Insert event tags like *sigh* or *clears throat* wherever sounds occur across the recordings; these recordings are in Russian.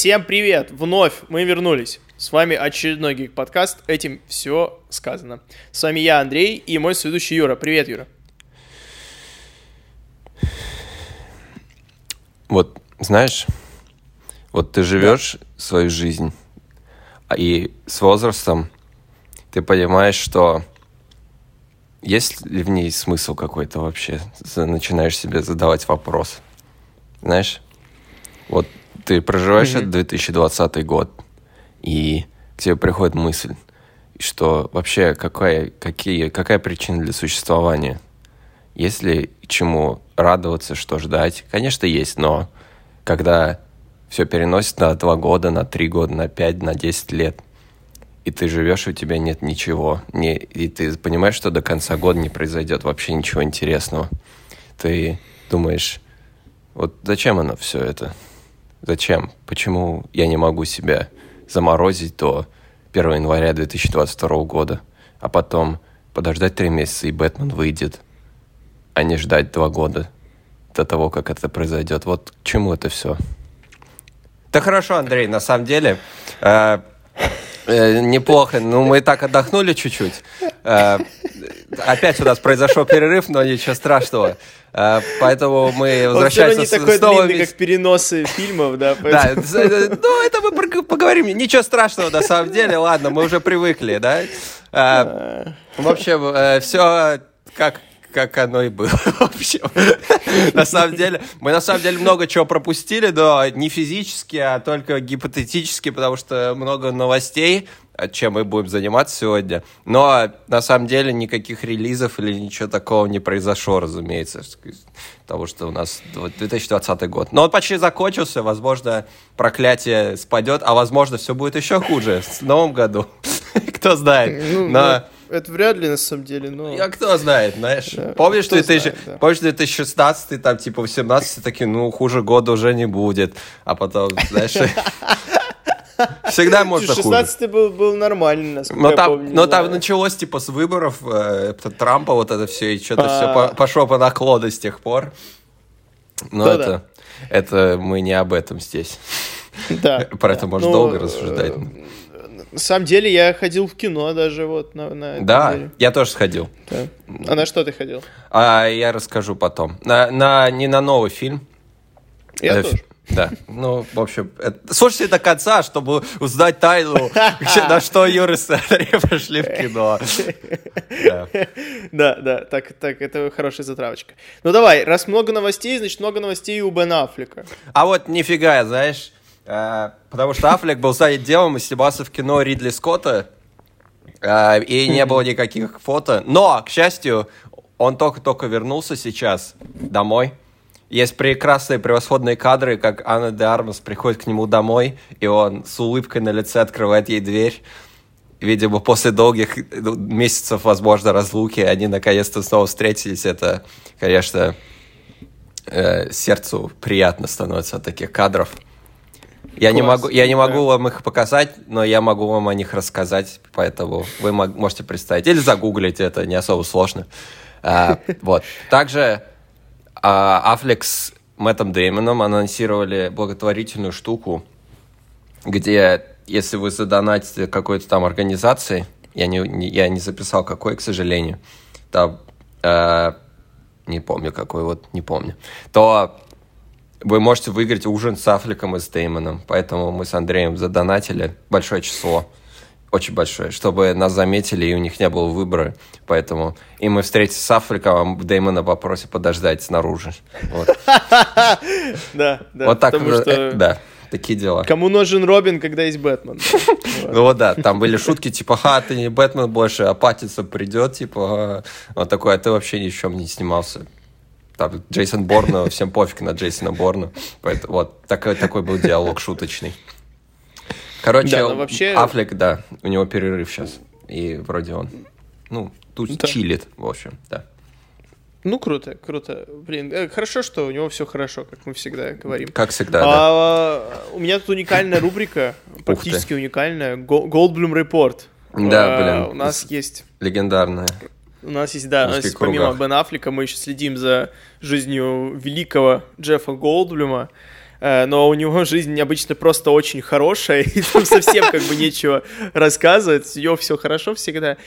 Всем привет! Вновь мы вернулись. С вами очередной гик подкаст. Этим все сказано. С вами я, Андрей, и мой сведущий Юра. Привет, Юра. Вот, знаешь, вот ты живешь свою жизнь, а и с возрастом ты понимаешь, что есть ли в ней смысл какой-то вообще? Начинаешь себе задавать вопрос. Знаешь, вот ты проживаешь этот 2020 год, и к тебе приходит мысль, что вообще какая, какие, какая причина для существования? Есть ли чему радоваться, что ждать? Конечно, есть, но когда все переносит на два года, на три года, на пять, на десять лет, и ты живешь, и у тебя нет ничего, не, и ты понимаешь, что до конца года не произойдет вообще ничего интересного. Ты думаешь, вот зачем оно все это? Зачем? Почему я не могу себя заморозить до 1 января 2022 года, а потом подождать три месяца, и Бэтмен выйдет, а не ждать два года до того, как это произойдет. Вот к чему это все? Да хорошо, Андрей, на самом деле, э, неплохо. Ну, мы так отдохнули чуть-чуть. Э, опять у нас произошел перерыв, но ничего страшного. Э, поэтому мы возвращаемся Он все равно не такой снова длинный, как переносы фильмов, да? Да, ну это мы поговорим. Ничего страшного на самом деле, ладно, мы уже привыкли, да? Э, В общем, все как как оно и было. *laughs* В общем, на самом деле, мы на самом деле много чего пропустили, но не физически, а только гипотетически, потому что много новостей, чем мы будем заниматься сегодня. Но на самом деле никаких релизов или ничего такого не произошло, разумеется, потому что у нас 2020 год. Но он почти закончился, возможно, проклятие спадет, а возможно, все будет еще хуже в новом году. *laughs* Кто знает. Ну, Но... ну, это вряд ли, на самом деле, но... А кто знает, знаешь. Да, Помнишь, кто 2000, знает, да. помнишь 2016, там, типа, 18 такие, ну, хуже года уже не будет. А потом, знаешь, *laughs* всегда можно хуже. 16 был, был нормальный, насколько Но я там, помню. но да. там началось, типа, с выборов э, Трампа, вот это все, и что-то А. все пошло по наклону с тех пор. Но Ну это, это мы не об этом здесь. Да. Про это можно Ну, долго рассуждать. На самом деле, я ходил в кино даже вот на, на Да, я тоже сходил. Да. А на что ты ходил? А я расскажу потом. На, на, не на новый фильм, Я Э, тоже. Да, ну, в общем, это- слушайте до конца, чтобы узнать тайну, *laughs* на что Юра с Андреем *laughs* пошли в кино. Да. Да, да, так, так, это хорошая затравочка. Ну давай, раз много новостей, значит много новостей и у Бен Аффлека. А вот нифига, знаешь, потому что Аффлек был занят делом и снимался в кино Ридли Скотта, э, и не было никаких фото. Но, к счастью, он только-только вернулся сейчас домой. Есть прекрасные, превосходные кадры, как Анна де Армас приходит к нему домой, и он с улыбкой на лице открывает ей дверь. Видимо, после долгих ну, месяцев, возможно, разлуки, они наконец-то снова встретились. Это, конечно, э, сердцу приятно становится от таких кадров. Я не, могу, я не могу вам их показать, но я могу вам о них рассказать, поэтому вы можете представить. Или загуглить, это не особо сложно. А, *laughs* вот. Также а, Affleck с Мэттом Деймоном анонсировали благотворительную штуку, где, если вы задонатите какой-то там организации, я не, не- я не записал какой, к сожалению, там, э, не помню какой, вот не помню, то вы можете выиграть ужин с Аффлеком и с Деймоном. Поэтому мы с Андреем задонатили большое число. Очень большое, чтобы нас заметили, и у них не было выбора. Поэтому и мы встретимся с Аффлеком, а Деймона попросим подождать снаружи. Вот, *laughs* Да, да. вот так, да, такие дела. Кому нужен Робин, когда есть Бэтмен? *laughs* Ну вот да, там были шутки, типа, ха, ты не Бэтмен больше, а Паттинсон придет, типа, а». он такой, а ты вообще ни в чем не снимался. Там Джейсон Борна, *laughs* всем пофиг на Джейсона Борна. Поэтому вот такой, такой был диалог шуточный. Короче, Да, но вообще- Аффлек, да, у него перерыв сейчас. И вроде он, ну, тут Да. чилит, в общем, да. Ну, круто, круто. Блин, э, хорошо, что у него все хорошо, как мы всегда говорим. Как всегда, да. А, у меня тут уникальная *laughs* рубрика, практически уникальная, Goldblum Report. Да, А, блин. У нас есть Легендарная. У нас есть, да, у нас есть, помимо Бен Аффлека мы еще следим за жизнью великого Джеффа Голдблюма, э, но у него жизнь обычно просто очень хорошая, *laughs* и там совсем как бы нечего рассказывать, у него все хорошо всегда.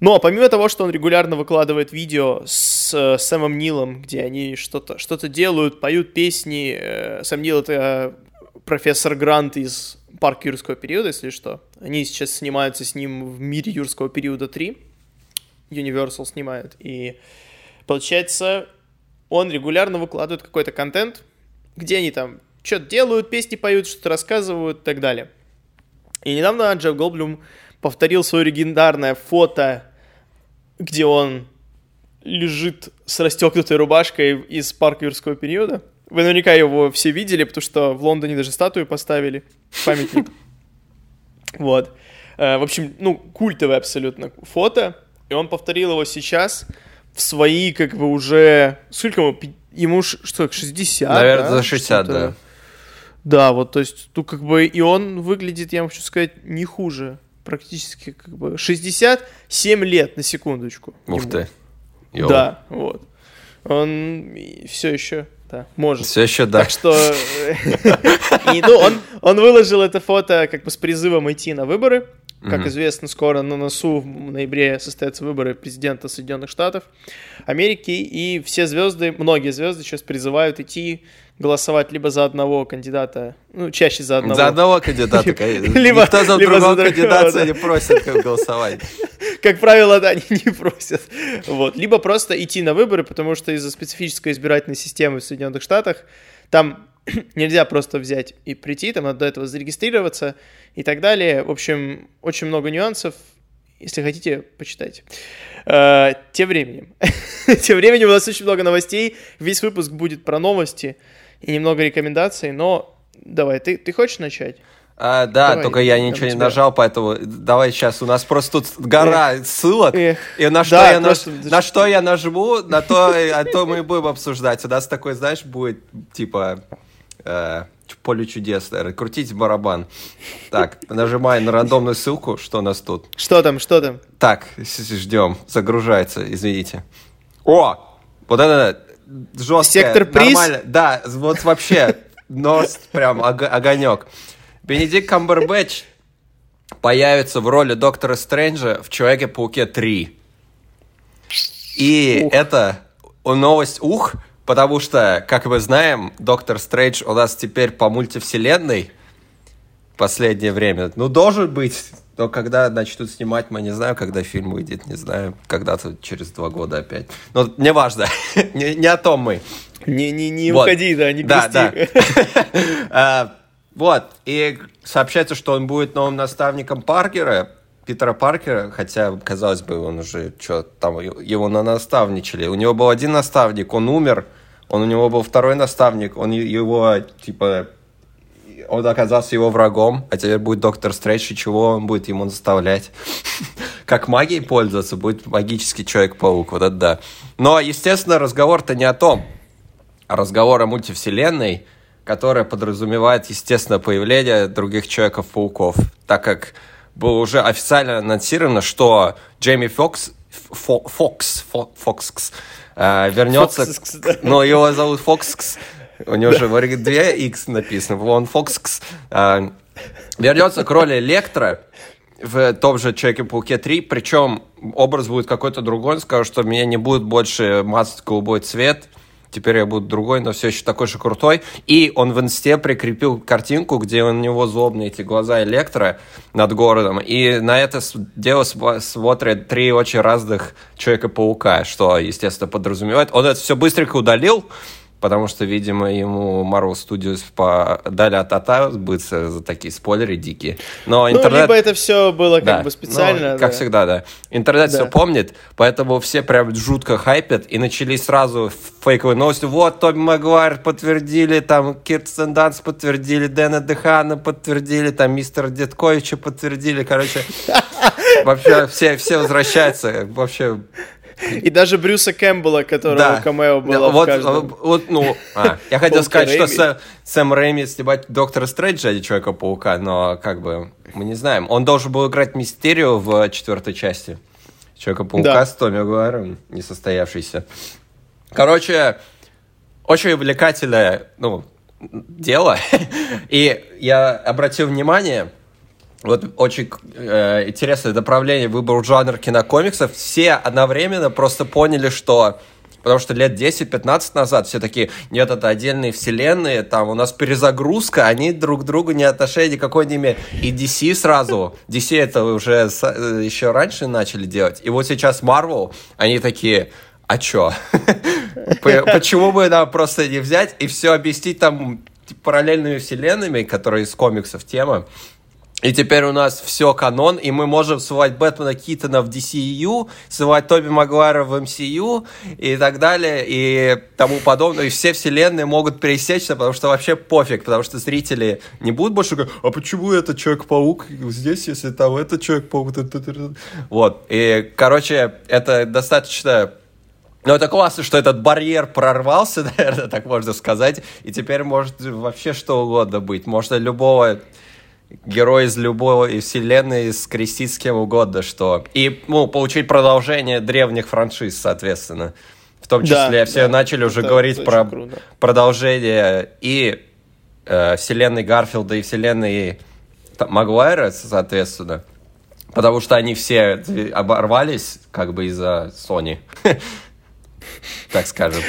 Но помимо того, что он регулярно выкладывает видео с э, Сэмом Нилом, где они что-то что делают, поют песни, э, Сэм Нил — это профессор Грант из парка юрского периода, если что. Они сейчас снимаются с ним в мире юрского периода 3. Universal снимают. И получается, он регулярно выкладывает какой-то контент, где они там что-то делают, песни поют, что-то рассказывают и так далее. И недавно Джефф Голблюм повторил свое легендарное фото где он лежит с расстегнутой рубашкой из парка юрского периода. Вы наверняка его все видели, потому что в Лондоне даже статую поставили, памятник. *laughs* Вот. Э, в общем, ну, культовое абсолютно фото. И он повторил его сейчас в свои, как бы, уже... Сколько ему? Ему что, 60, Наверное, да? за 60, да. Да, вот, то есть, ну, как бы, и он выглядит, я вам хочу сказать, не хуже практически как бы 67 лет на секундочку. Ух ты. Йоу. Да, вот. Он все еще, да, может. Все еще, да. Так что, *laughs* и, ну, он выложил это фото как бы с призывом идти на выборы. Как mm-hmm. известно, скоро на носу в ноябре состоятся выборы президента Соединенных Штатов Америки, и все звезды, многие звезды сейчас призывают идти голосовать либо за одного кандидата, ну, чаще за одного. За одного кандидата, либо, Никто за либо другого за кандидата да. не просит как голосовать. Как правило, да, *laughs* они не просят. Вот. Либо просто идти на выборы, потому что из-за специфической избирательной системы в Соединенных Штатах там *clears throat* нельзя просто взять и прийти, там надо до этого зарегистрироваться и так далее. В общем, очень много нюансов. Если хотите, почитайте. Uh, тем временем. *laughs* тем временем у нас очень много новостей. Весь выпуск будет про новости и немного рекомендаций, но давай, ты, ты хочешь начать? А, да, давай, только я ничего не нажал, поэтому давай сейчас. У нас просто тут гора эх, ссылок. Эх, и на что, да, я просто... наж... на что я нажму, на то, а то мы будем обсуждать. У нас такой, знаешь, будет типа э, поле чудес. Крутить барабан. Так, нажимай на рандомную ссылку, что у нас тут. Что там, что там? Так, ждем. Загружается, извините. О! Вот это жесткое, Сектор приз? Нормально. Да, вот вообще нос прям огонек. Бенедикт Камбербэтч появится в роли Доктора Стрэнджа в Человеке-пауке 3. И ух. это новость ух, потому что, как мы знаем, Доктор Стрэндж у нас теперь по мультивселенной последнее время. Ну, должен быть но когда начнут снимать, мы не знаем, когда фильм выйдет, не знаю, когда-то через два года опять. Но не важно, *laughs* не, не о том мы. Не, не, не вот. уходи, да, не да, да. *laughs* а, Вот, и сообщается, что он будет новым наставником Паркера, Питера Паркера, хотя, казалось бы, он уже что там, его на наставничали. У него был один наставник, он умер, он у него был второй наставник, он его, типа, он оказался его врагом, а теперь будет Доктор Стрэндж, и чего он будет ему заставлять? *laughs* как магией пользоваться, будет магический Человек-паук, вот это да. Но, естественно, разговор-то не о том, а разговор о мультивселенной, которая подразумевает, естественно, появление других Человеков-пауков, так как было уже официально анонсировано, что Джейми Фокс, Фокс, Фокс, э, вернется, но его зовут Фокс, у него же две X написано. Вон Фокс. А, вернется к роли Лектора в том же Человеке-пауке 3, причем образ будет какой-то другой, он скажет, что меня не будет больше мазать голубой цвет, теперь я буду другой, но все еще такой же крутой. И он в инсте прикрепил картинку, где у него злобные эти глаза Электро над городом. И на это дело смотрят три очень разных Человека-паука, что, естественно, подразумевает. Он это все быстренько удалил, потому что, видимо, ему Marvel Studios дали от ата сбыться за такие спойлеры дикие. Но ну, интернет... Ну, либо это все было как да. бы специально. Ну, как всегда, да. Интернет да. все помнит, поэтому все прям жутко хайпят, и начались сразу фейковые новости. Вот, Тоби Магуайр подтвердили, там, Кирстен Данс подтвердили, Дэна Дехана подтвердили, там, мистер Дедковича подтвердили, короче... *laughs* Вообще все, все возвращаются. Вообще и даже Брюса Кэмпбелла, которого да. камео было вот, в каждом. Вот, ну, а, я хотел сказать, что Сэм, Сэм Рэйми снимать Доктора Стрэнджа, а не Человека-паука, но как бы мы не знаем. Он должен был играть Мистерио в четвертой части. Человека-паука да. с Томми Гуайром, несостоявшийся. Короче, очень увлекательное, ну, дело. *laughs* И я обратил внимание, вот очень э, интересное направление выбор жанр кинокомиксов. Все одновременно просто поняли, что Потому что лет 10-15 назад все такие, нет, это отдельные вселенные, там у нас перезагрузка, они друг к другу не отношения никакой не имеют. И DC сразу, DC это уже э, еще раньше начали делать. И вот сейчас Marvel, они такие, а чё? *laughs* Почему бы нам просто не взять и все объяснить там параллельными вселенными, которые из комиксов тема, и теперь у нас все канон, и мы можем ссылать Бэтмена Китона в DCU, ссылать Тоби Магуайра в MCU и так далее, и тому подобное. И все вселенные могут пересечься, потому что вообще пофиг, потому что зрители не будут больше говорить, а почему этот Человек-паук здесь, если там этот Человек-паук? Вот. И, короче, это достаточно ну, это классно, что этот барьер прорвался, *laughs* наверное, так можно сказать, и теперь может вообще что угодно быть. Можно любого герой из любой вселенной скрестить с кем угодно, что... И, ну, получить продолжение древних франшиз, соответственно. В том числе да, все да, начали уже говорить про круто. продолжение и э, вселенной Гарфилда, и вселенной Магуайра, соответственно. Потому что они все оборвались как бы из-за Sony. *laughs* Так скажем.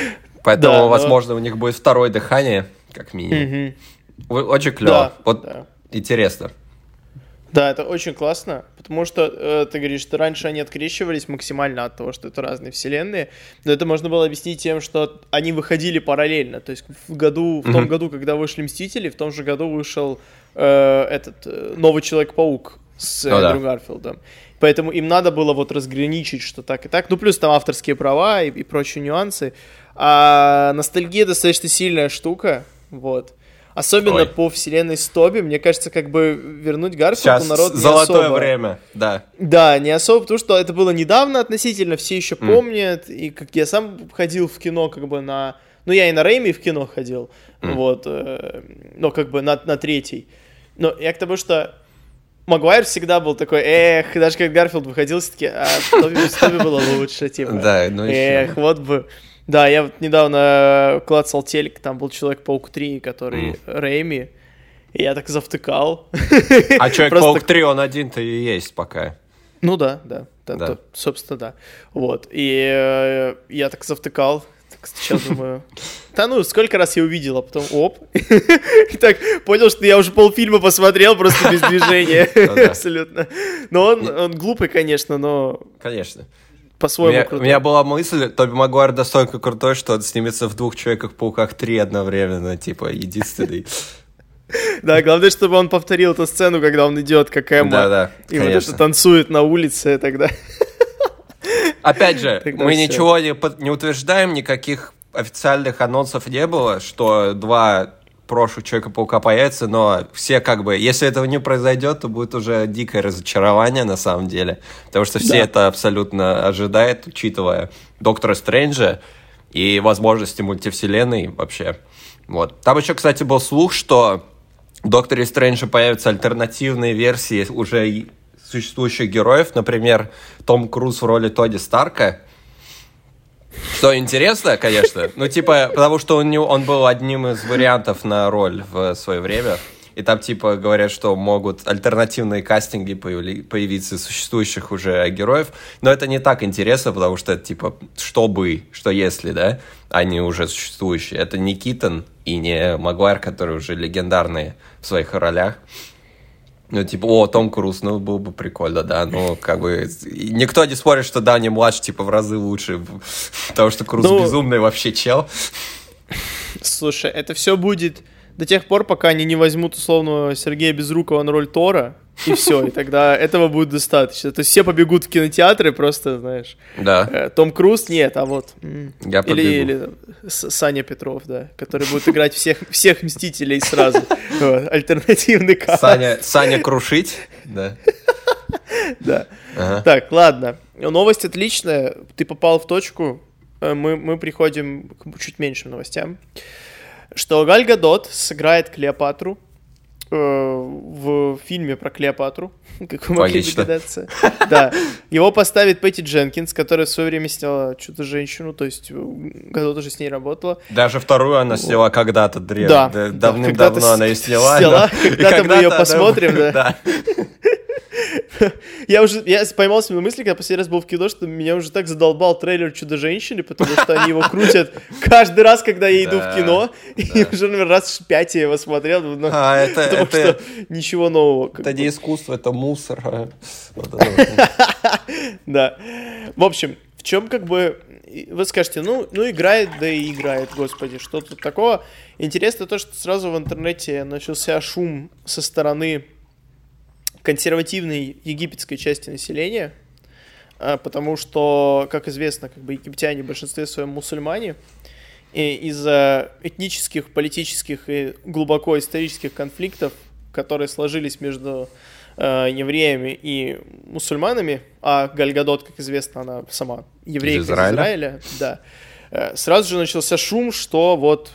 Поэтому, возможно, у них будет второе дыхание, как минимум. Очень клево. Вот интересно. Да, это очень классно, потому что э, ты говоришь, что раньше они открещивались максимально от того, что это разные вселенные, но это можно было объяснить тем, что они выходили параллельно, то есть в году, в mm-hmm. том году, когда вышли Мстители, в том же году вышел э, этот э, новый Человек-паук с oh, Эндрю да. Гарфилдом. Поэтому им надо было вот разграничить, что так и так. Ну, плюс там авторские права и, и прочие нюансы. А ностальгия достаточно сильная штука, вот. Особенно Ой. по вселенной Стоби, мне кажется, как бы вернуть Гарфилду народ не золотое особо. время, да. Да, не особо, потому что это было недавно относительно, все еще mm. помнят, и как я сам ходил в кино как бы на... Ну, я и на Рейми в кино ходил, mm. вот, э, но как бы на, на третий. Но я к тому, что Магуайр всегда был такой, эх, даже как Гарфилд выходил, все-таки, а Тоби, Тоби было лучше, типа. Да, ну Эх, вот бы... Да, я вот недавно клацал телек, там был Человек-паук 3, который mm. Рэйми, и я так завтыкал. А *laughs* Человек-паук Просто... 3, он один-то и есть пока. Ну да, да, да, да. То, собственно, да. Вот, и э, я так завтыкал, так сейчас думаю, *laughs* да ну, сколько раз я увидел, а потом оп. *laughs* И так понял, что я уже полфильма посмотрел просто без движения. Абсолютно. Но он, он глупый, конечно, но... Конечно по-своему крутой. У меня была мысль, Тоби Магуайр настолько крутой, что он снимется в двух Человеках-пауках три одновременно, типа, единственный. *laughs* Да, главное, чтобы он повторил эту сцену, когда он идет как Эмма. Да, да, И вот это танцует на улице тогда. *laughs* Опять же, *laughs* мы ничего не утверждаем, никаких официальных анонсов не было, что два прошлых Человека-паука появится, но все как бы, если этого не произойдет, то будет уже дикое разочарование на самом деле, потому что все да. это абсолютно ожидают, учитывая Доктора Стрэнджа и возможности мультивселенной вообще. Вот. Там еще, кстати, был слух, что в Докторе Стрэнджа появятся альтернативные версии уже существующих героев, например, Том Круз в роли Тоди Старка – что интересно, конечно. Ну, типа, потому что он, не, он был одним из вариантов на роль в свое время. И там, типа, говорят, что могут альтернативные кастинги появли, появиться существующих уже героев. Но это не так интересно, потому что типа, что бы, что если, да, они уже существующие. Это не Китон и не Магуайр, которые уже легендарные в своих ролях. Ну, типа, о, Том Круз, ну, было бы прикольно, да, ну, как бы, никто не спорит, что Дани младше, типа, в разы лучше, потому что Круз ну, безумный вообще чел. Слушай, это все будет до тех пор, пока они не возьмут, условно, Сергея Безрукова на роль Тора, и *laughs* все, и тогда этого будет достаточно. То есть все побегут в кинотеатры, просто, знаешь. Да. Э, Том Круз нет, а вот. Я или, побегу. или Саня Петров, да, который будет играть всех, всех Мстителей сразу. *laughs* Альтернативный каст. Саня, Саня крушить, да. *laughs* Да. Так, ладно. Новость отличная. Ты попал в точку. Э, мы, мы приходим к чуть меньшим новостям. Что Галь Гадот сыграет Клеопатру э, в фильме про Клеопатру, *laughs* как вы могли Логично. догадаться. Да. Его поставит Пэтти Дженкинс, которая в свое время сняла что-то женщину, то есть году тоже с ней работала. Даже вторую она сняла когда-то древно. Да. Давным-давно она и сняла. Сняла, *laughs* когда-то мы ее посмотрим, да. *laughs* *laughs* Я уже, я поймался на мысли, когда последний раз был в кино, что меня уже так задолбал трейлер Чудо-женщины, потому что они его крутят *laughs* каждый раз, когда я иду в кино, и уже, наверное, раз пять я его смотрел, но, а, *laughs* потому что ничего нового. Это не искусство, это мусор. А. Да. В общем, в чем как бы вы скажете, ну, ну играет, да и играет, господи, что тут такого. Интересно то, что сразу в интернете начался шум со стороны консервативной египетской части населения, а, потому что, как известно, как бы египтяне в большинстве своем мусульмане, и из-за этнических, политических и глубоко исторических конфликтов, которые сложились между э, евреями и мусульманами, а Гальгадот, как известно, она сама еврейка из Израиля, из Израиля да, э, сразу же начался шум, что вот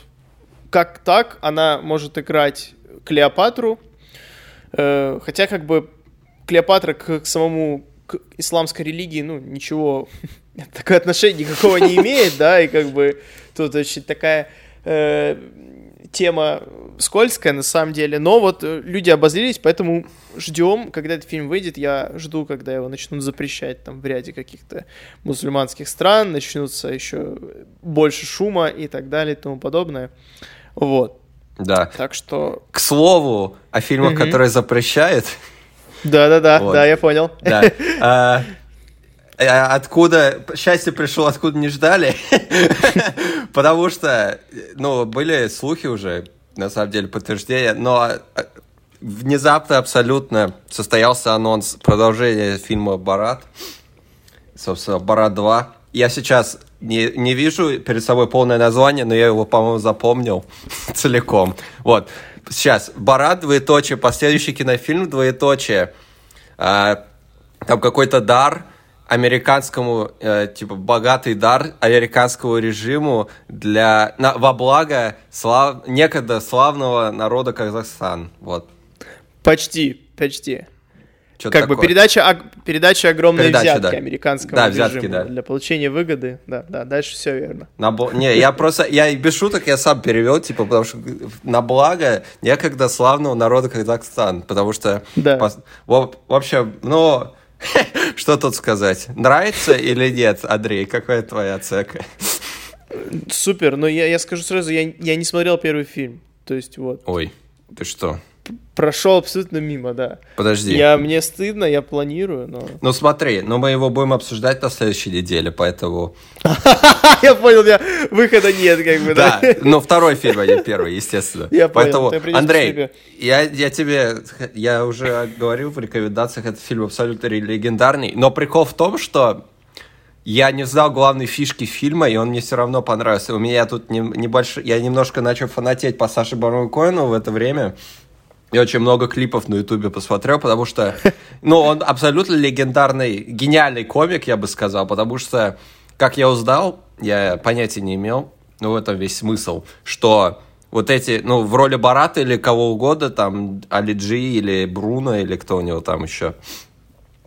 как так она может играть Клеопатру, хотя, как бы, Клеопатра к, к самому к исламской религии, ну, ничего, *laughs* такое отношение никакого не *laughs* имеет, да, и как бы тут очень такая э, тема скользкая на самом деле, но вот э, люди обозлились, поэтому ждем, когда этот фильм выйдет, я жду, когда его начнут запрещать там в ряде каких-то мусульманских стран, начнутся еще больше шума и так далее и тому подобное. Вот. Да. Так что... К слову, о фильмах, угу. которые запрещают. Да-да-да, вот. да, я понял. Да. *laughs* А, а, откуда счастье пришло, откуда не ждали, *laughs* потому что, ну, были слухи уже, на самом деле, подтверждения, но а, внезапно абсолютно состоялся анонс продолжения фильма «Барат», собственно, «Барат 2». Я сейчас не, не вижу перед собой полное название, но я его, по-моему, запомнил *laughs* целиком. Вот. Сейчас. Барат, двоеточие, последующий кинофильм, двоеточие. А, там какой-то дар американскому, э, типа, богатый дар американскому режиму для, на, во благо слав, некогда славного народа Казахстан. Вот. Почти, почти. Что как такое? бы передача, передача огромной передача, взятки да. американскому да, взятки, режиму да. для получения выгоды. Да, да, дальше все верно. На, не, я просто, я без шуток я сам перевел, типа, потому что на благо некогда славного народа Казахстан, потому что, да. По, в, в общем, ну, *laughs* что тут сказать? Нравится или нет, Андрей? Какая твоя оценка? Супер, но я, я скажу сразу, я, я не смотрел первый фильм, то есть вот. Ой, ты что? Прошел абсолютно мимо, да. Подожди. Я, мне стыдно, я планирую, но... Ну смотри, но мы его будем обсуждать на следующей неделе, поэтому... *laughs* Я понял, я выхода нет, как бы, да. Да, но второй фильм, а не первый, естественно. Я понял. Поэтому, Андрей, я, я тебе, я уже говорил в рекомендациях, этот фильм абсолютно легендарный, но прикол в том, что я не знал главной фишки фильма, и он мне все равно понравился. У меня тут не, небольшой... Я немножко начал фанатеть по Саше Барону Коэну в это время. Я очень много клипов на Ютубе посмотрел, потому что, ну, он абсолютно легендарный, гениальный комик, я бы сказал, потому что, как я узнал, я понятия не имел, ну, в этом весь смысл, что вот эти, ну, в роли Барата или кого угодно, там, Алиджи или Бруно, или кто у него там еще,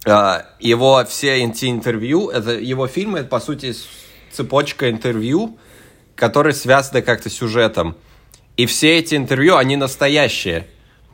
а, его все интервью, это его фильмы, это, по сути, цепочка интервью, которые связаны как-то сюжетом. И все эти интервью, они настоящие.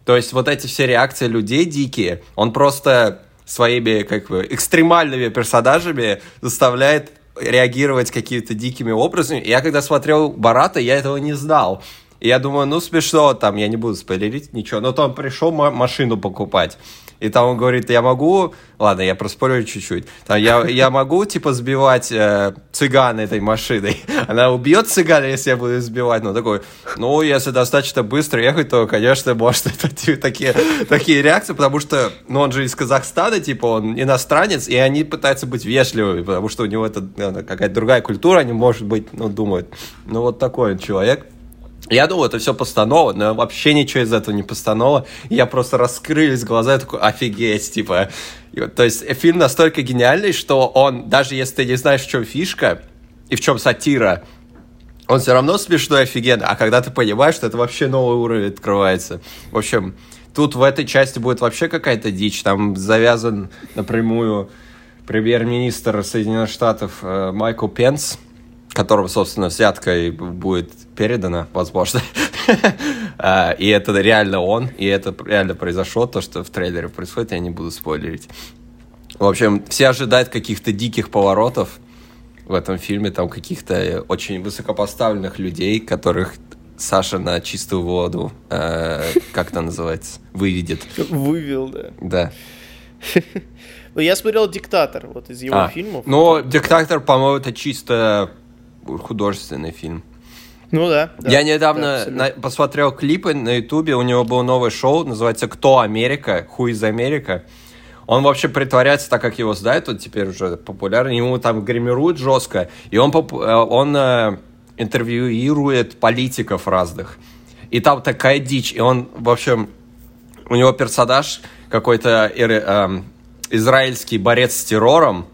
То есть вот эти все реакции людей дикие, он просто своими как бы экстремальными персонажами заставляет реагировать какими-то дикими образами. я когда смотрел Барата, я этого не знал. И я думаю, ну смешно, там, я не буду спойлерить ничего. Но он пришел машину покупать. И там он говорит, я могу... Ладно, я проспорю чуть-чуть. Там, я, я могу, типа, сбивать э, цыган этой машиной. *laughs* Она убьет цыгана, если я буду сбивать. Ну, такой, ну, если достаточно быстро ехать, то, конечно, может, *laughs* это типа, такие, такие реакции, потому что, ну, он же из Казахстана, типа, он иностранец, и они пытаются быть вежливыми, потому что у него это какая-то другая культура, они, может быть, ну, думают, ну, вот такой он человек. Я думал, это все постанова, но вообще ничего из этого не постанова. Я просто раскрылись глаза, я такой, офигеть, типа. То есть фильм настолько гениальный, что он, даже если ты не знаешь, в чем фишка и в чем сатира, он все равно смешной, офигенно. А когда ты понимаешь, что это вообще новый уровень открывается. В общем, тут в этой части будет вообще какая-то дичь. Там завязан напрямую премьер-министр Соединенных Штатов э, Майкл Пенс, которому, собственно, взятка и будет передана, возможно. *laughs* А, и это реально он, и это реально произошло, то, что в трейлере происходит, я не буду спойлерить. В общем, все ожидают каких-то диких поворотов в этом фильме, там каких-то очень высокопоставленных людей, которых Саша на чистую воду, э, *laughs* как это называется, выведет. Вывел, да. Да. *laughs* Ну, я смотрел «Диктатор», вот из его а, фильмов. Ну, «Диктатор», по-моему, это чисто художественный фильм. Ну да. да я недавно да, на, посмотрел клипы на Ютубе, у него было новое шоу, называется «Кто Америка?», «Who из Америка?». Он вообще притворяется так, как его знают, он теперь уже популярный, ему там гримируют жестко, и он, э, он э, интервьюирует политиков разных. И там такая дичь, и он, в общем, у него персонаж какой-то э, израильский борец с террором,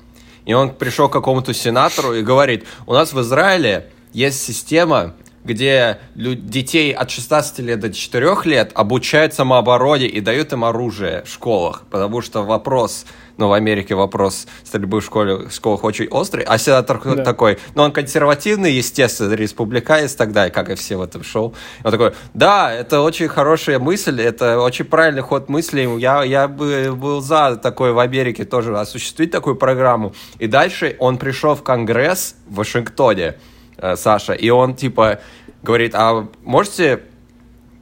и он пришел к какому-то сенатору и говорит, у нас в Израиле есть система, где детей от 16 лет до 4 лет обучают самообороне и дают им оружие в школах, потому что вопрос, ну, в Америке вопрос стрельбы в школе, в школах очень острый, а сенатор да. такой, ну, он консервативный, естественно, республиканец тогда, как и все в этом шоу. Он такой, да, это очень хорошая мысль, это очень правильный ход мысли, я, я бы был за такой в Америке тоже осуществить такую программу. И дальше он пришел в Конгресс в Вашингтоне, Э, Саша, и он типа говорит, а можете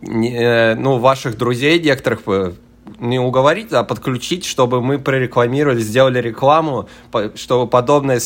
э, ну, ваших друзей некоторых э, не уговорить, а подключить, чтобы мы прорекламировали, сделали рекламу, чтобы подобная,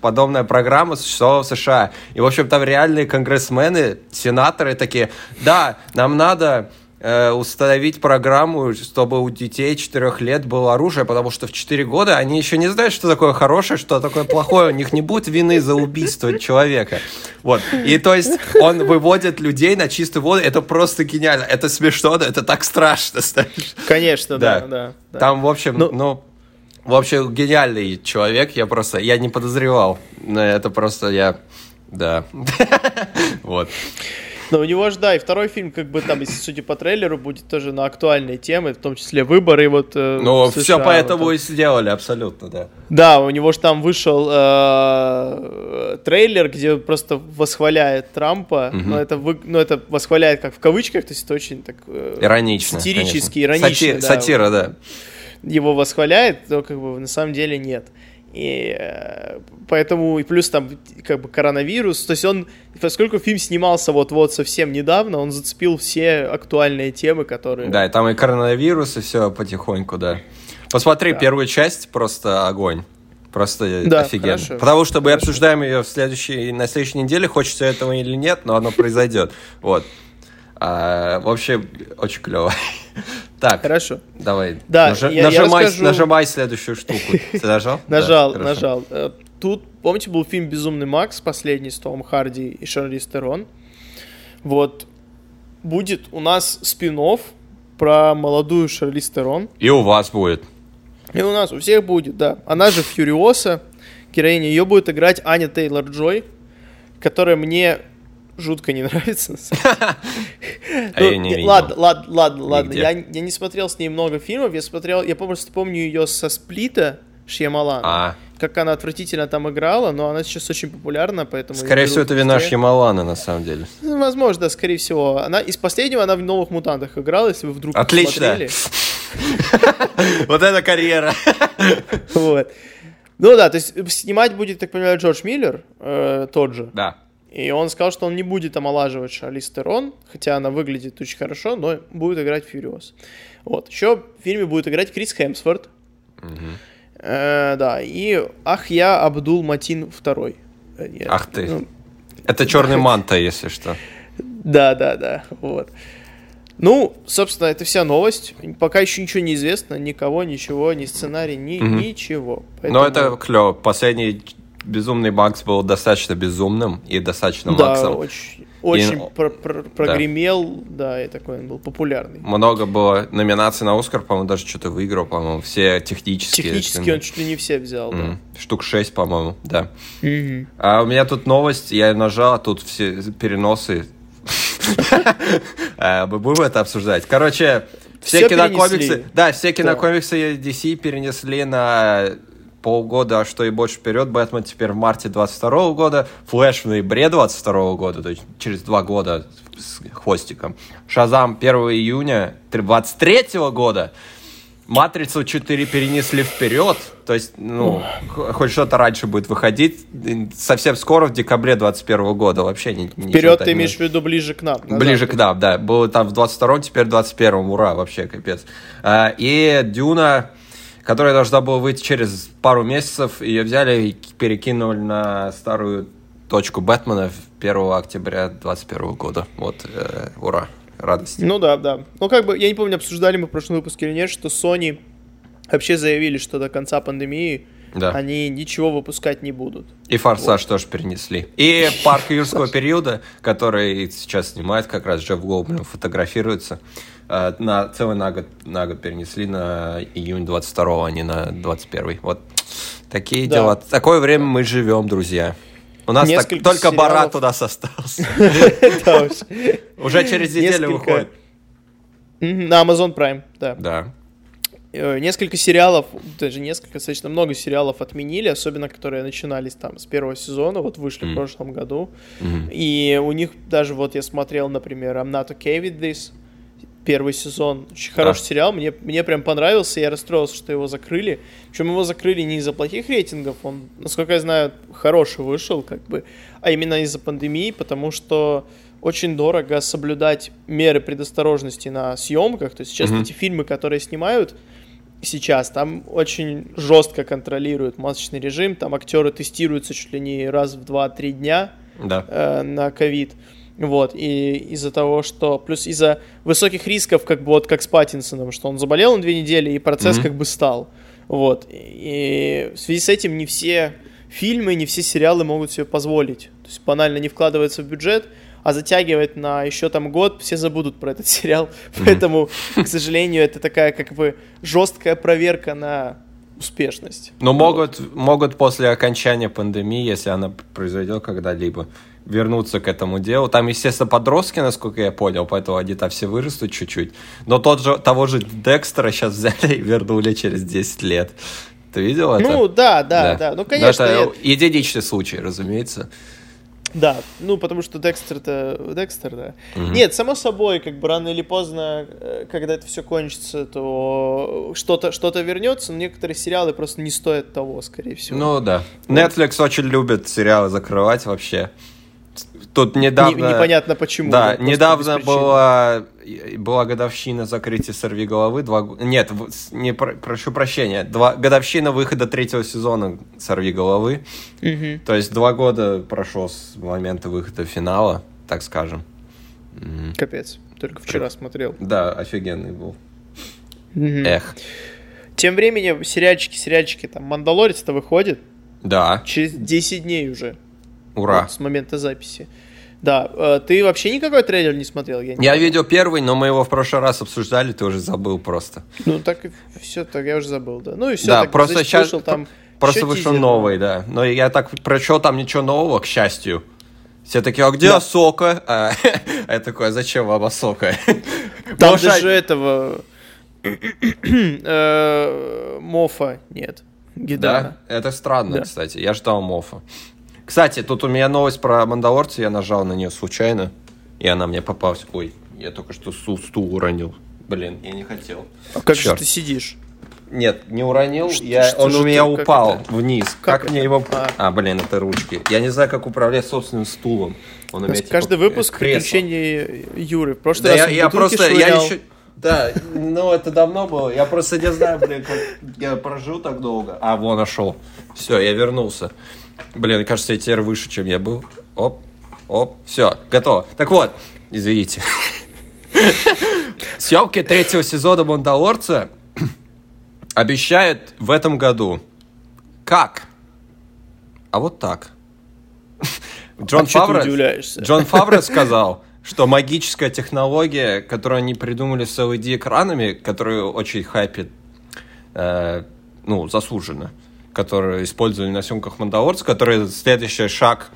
подобная программа существовала в США. И, в общем, там реальные конгрессмены, сенаторы такие, да, нам надо Э, установить программу, чтобы у детей 4 лет было оружие, потому что в 4 года они еще не знают, что такое хорошее, что такое плохое, у них не будет вины за убийство человека. Вот. И то есть он выводит людей на чистую воду, это просто гениально, это смешно, это так страшно. Знаешь? Конечно, да. да, да, Там, в общем, ну, ну в общем, гениальный человек, я просто, я не подозревал, это просто я, да, *laughs* вот. Но у него же, да, и второй фильм, как бы там, если судя по трейлеру, будет тоже на актуальные темы, в том числе выборы вот э, Ну, все поэтому вот, и сделали, абсолютно, да. Да, у него же там вышел э, трейлер, где просто восхваляет Трампа, угу. но, это вы, но это восхваляет как в кавычках, то есть это очень так... Э, иронично, Сатирически, конечно. иронично, Сати- да. Сатира, да. Его восхваляет, но как бы на самом деле нет. И э, поэтому, и плюс там как бы коронавирус, то есть он, поскольку фильм снимался вот-вот совсем недавно, он зацепил все актуальные темы, которые... Да, и там и коронавирус, и все потихоньку, да. Посмотри да. первую часть, просто огонь. Просто да, офигенно. Хорошо. Потому что мы обсуждаем ее в следующей, на следующей неделе, хочется этого или нет, но оно произойдет. Вот. А, в общем, очень клево. *laughs* Так, хорошо. Давай. Да, Наж... я, нажимай, я расскажу... нажимай следующую штуку. *laughs* Ты нажал? Нажал, да, нажал. Э, тут, помните, был фильм «Безумный Макс», последний с Томом Харди и Шарли Стерон. Вот, будет у нас спин про молодую Шарли Стерон. И у вас будет. И у нас, у всех будет, да. Она же Фьюриоса, героиня. Ее будет играть Аня Тейлор-Джой, которая мне жутко не нравится. *laughs* А видел. Ладно, ладно, ладно, ладно. Я не смотрел с ней много фильмов. Я смотрел, я просто помню ее со Сплита Шьямалана. А. Как она отвратительно там играла, но она сейчас очень популярна, поэтому... Скорее всего, это вина Шьямалана, на самом деле. Ну, возможно, да, скорее всего. Она из последнего она в «Новых мутантах» играла, если вы вдруг Отлично. *laughs* Вот это карьера. *laughs* Вот. Ну да, то есть снимать будет, так понимаю, Джордж Миллер, э, тот же. Да. И он сказал, что он не будет омолаживать Шарлиз Терон, хотя она выглядит очень хорошо, но будет играть Фьюриос. Вот. Еще в фильме будет играть Крис Хемсворт. Угу. Э, да, и Ах я Абдул Матин второй. Э, Ах ты. Ну, Это черный *laughs* манта, если что. Да, да, да. Вот. Ну, собственно, это вся новость. Пока еще ничего не известно, никого, ничего, ни сценарий, ни, угу. ничего. Поэтому... Но это клево. Последний Безумный Макс был достаточно безумным и достаточно да, Максом. очень, очень и, про про прогремел, да. да, и такой он был популярный. Много было номинаций на Оскар, по-моему, даже что-то выиграл, по-моему, все технические. Технически он чуть ли не все взял, mm. да. Штук 6, по-моему, да. Mm-hmm. А у меня тут новость, я нажал, а тут все переносы Э, *laughs* мы будем это обсуждать. Короче, все, кинокомиксы... Да, все кинокомиксы. DC перенесли на полгода, а что и больше вперед. Бэтмен теперь в марте 22 года, Флэш в ноябре 22 года, то есть через два года с хвостиком. Шазам 1 июня 23 года. Матрицу 4 перенесли вперед, то есть, ну, хоть что-то раньше будет выходить. Совсем скоро, в декабре 21 года, вообще не, Вперед ты имеешь в виду ближе к нам? Ближе к нам, да. Было там в 22-м, теперь в 21-м, ура, вообще капец. А, и Дюна, которая должна была выйти через пару месяцев, ее взяли и перекинули на старую точку Бэтмена 1 октября 21 года. Вот, э, ура радости. Ну да, да. Ну как бы, я не помню, обсуждали мы в прошлом выпуске или нет, что Sony вообще заявили, что до конца пандемии да. они ничего выпускать не будут. И «Форсаж» вот. тоже перенесли. И «Парк юрского периода», который сейчас снимает, как раз Джефф Голдблюм фотографируется, на целый на год, на год перенесли на июнь 22 а не на 21 Вот такие да. дела. Такое время мы живем, друзья. У нас так, только сериалов... Барат у нас остался. *laughs* Уже через неделю выходит. На Amazon Prime, да. Да. Э, несколько сериалов, даже несколько, достаточно много сериалов отменили, особенно которые начинались там с первого сезона, вот вышли mm. в прошлом году. Mm-hmm. И у них даже вот я смотрел, например, I'm Not Okay With This, первый сезон. Очень хороший сериал, мне, мне прям понравился, я расстроился, что его закрыли. Причем его закрыли не из-за плохих рейтингов, он, насколько я знаю, хороший вышел, как бы, а именно из-за пандемии, потому что очень дорого соблюдать меры предосторожности на съемках. То есть сейчас mm-hmm. эти фильмы, которые снимают сейчас, там очень жестко контролируют масочный режим, там актеры тестируются чуть ли не раз в 2-3 дня да. э, на ковид. Вот, и из-за того, что... Плюс из-за высоких рисков, как бы вот как с Паттинсоном, что он заболел на две недели, и процесс mm-hmm. как бы стал. Вот. И в связи с этим не все фильмы, не все сериалы могут себе позволить. То есть банально не вкладывается в бюджет, а затягивать на еще там год, все забудут про этот *laughs* сериал. Поэтому, к сожалению, это такая как бы жесткая проверка на успешность. Но могут, могут после окончания пандемии, если она произойдет когда-либо, вернуться к этому делу. Там, естественно, подростки, насколько я понял, поэтому они там все вырастут чуть-чуть. Но тот же, того же Декстера сейчас взяли и вернули через 10 лет. Ты видел это? Ну, да, да, да. да. Ну, конечно. Но это я... единичный случай, разумеется. Да, ну потому что Декстер-то Декстер, да. Угу. Нет, само собой, как бы рано или поздно, э, когда это все кончится, то что-то что вернется, но некоторые сериалы просто не стоят того, скорее всего. Ну да. Netflix очень любит сериалы закрывать вообще. Тут недавно... Не, непонятно почему. Да, недавно была, была годовщина закрытия «Сорви головы». Два... Нет, не, прошу прощения. Два... Годовщина выхода третьего сезона «Сорви головы». Угу. То есть два года прошло с момента выхода финала, так скажем. Капец. Только вчера как... смотрел. Да, офигенный был. Угу. Эх. Тем временем сериальчики, сериальчики, там «Мандалорец»-то выходит. Да. Через 10 дней уже. Ура. Вот, с момента записи. Да, э, ты вообще никакой трейлер не смотрел? Я, не я видел первый, но мы его в прошлый раз обсуждали, ты уже забыл просто. Ну так и все, так я уже забыл, да. Ну и все. Да, так, просто сейчас вышел, там просто вышел тизер, новый, да. Но я так прочел там ничего нового, к счастью. Все такие, а где да. Асока? А, *laughs* я такой, а зачем вам Асока? Там Может, даже этого э, Мофа нет. Гидана. Да, это странно, да. кстати. Я ждал Мофа. Кстати, тут у меня новость про Мандалорца, я нажал на нее случайно, и она мне попалась. Ой, я только что стул, стул уронил. Блин, я не хотел. А как Черт. же ты сидишь? Нет, не уронил, что, я, что, он у меня как упал это? вниз. Как, как мне его... А. а, блин, это ручки. Я не знаю, как управлять собственным стулом. Он у меня, типа, каждый выпуск приключения Юры. В прошлый да раз я, я просто, швырял. я еще... Да, ну это давно было. Я просто не знаю, блин, как я прожил так долго. А, вон, нашел. Все, я вернулся. Блин, кажется, я теперь выше, чем я был. Оп, оп, все, готово. Так вот, извините. Съемки третьего сезона «Мандалорца» обещают в этом году. Как? А вот так. Джон, а Фавре, Джон Фавре сказал, что магическая технология, которую они придумали с LED-экранами, которую очень хайпит, э, ну, заслуженно, которые использовали на съемках Мандалорца, который следующий шаг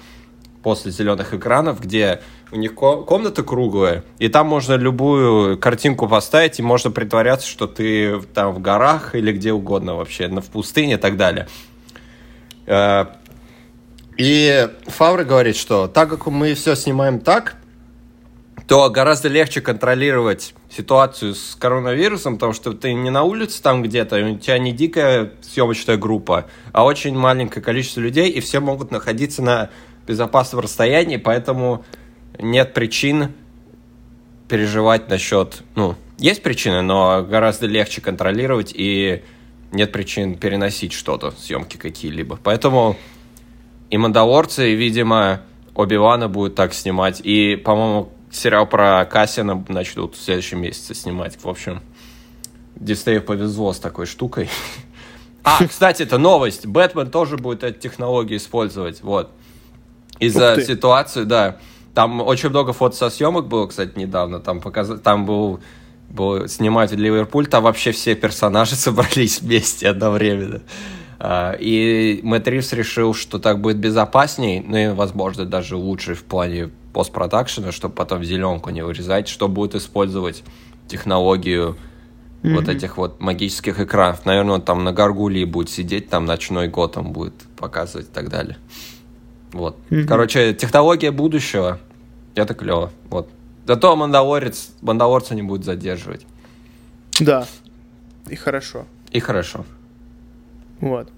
после зеленых экранов, где у них комната круглая, и там можно любую картинку поставить, и можно притворяться, что ты там в горах или где угодно вообще, в пустыне и так далее. Э, и Фавр говорит, что так как мы все снимаем так, то гораздо легче контролировать ситуацию с коронавирусом, потому что ты не на улице там где-то, у тебя не дикая съемочная группа, а очень маленькое количество людей, и все могут находиться на безопасном расстоянии, поэтому нет причин переживать насчет... Ну, есть причины, но гораздо легче контролировать, и нет причин переносить что-то, съемки какие-либо. Поэтому и «Мандалорцы», видимо, Оби-Вана будут так снимать. И, по-моему, сериал про Кассина начнут в следующем месяце снимать. В общем, Диснею повезло с такой штукой. *laughs* А, кстати, это новость. Бэтмен тоже будет эту технологию использовать. Вот. Из-за ситуации, да. Там очень много фото со съемок было, кстати, недавно. Там, показ... там был, был снимать Ливерпуль, там вообще все персонажи *laughs* собрались вместе одновременно. А, и Мэтт Ривз решил, что так будет безопасней, ну и, возможно, даже лучше в плане постпродакшена, чтобы потом зеленку не вырезать, что будет использовать технологию mm-hmm. вот этих вот магических экранов. Наверное, он там на Гаргулии будет сидеть, там ночной Готэм будет показывать и так далее. Вот. Mm-hmm. Короче, технология будущего. Это клево. Вот. Зато Мандалорец, Мандалорца не будет задерживать. Да. И хорошо. И хорошо. Вот.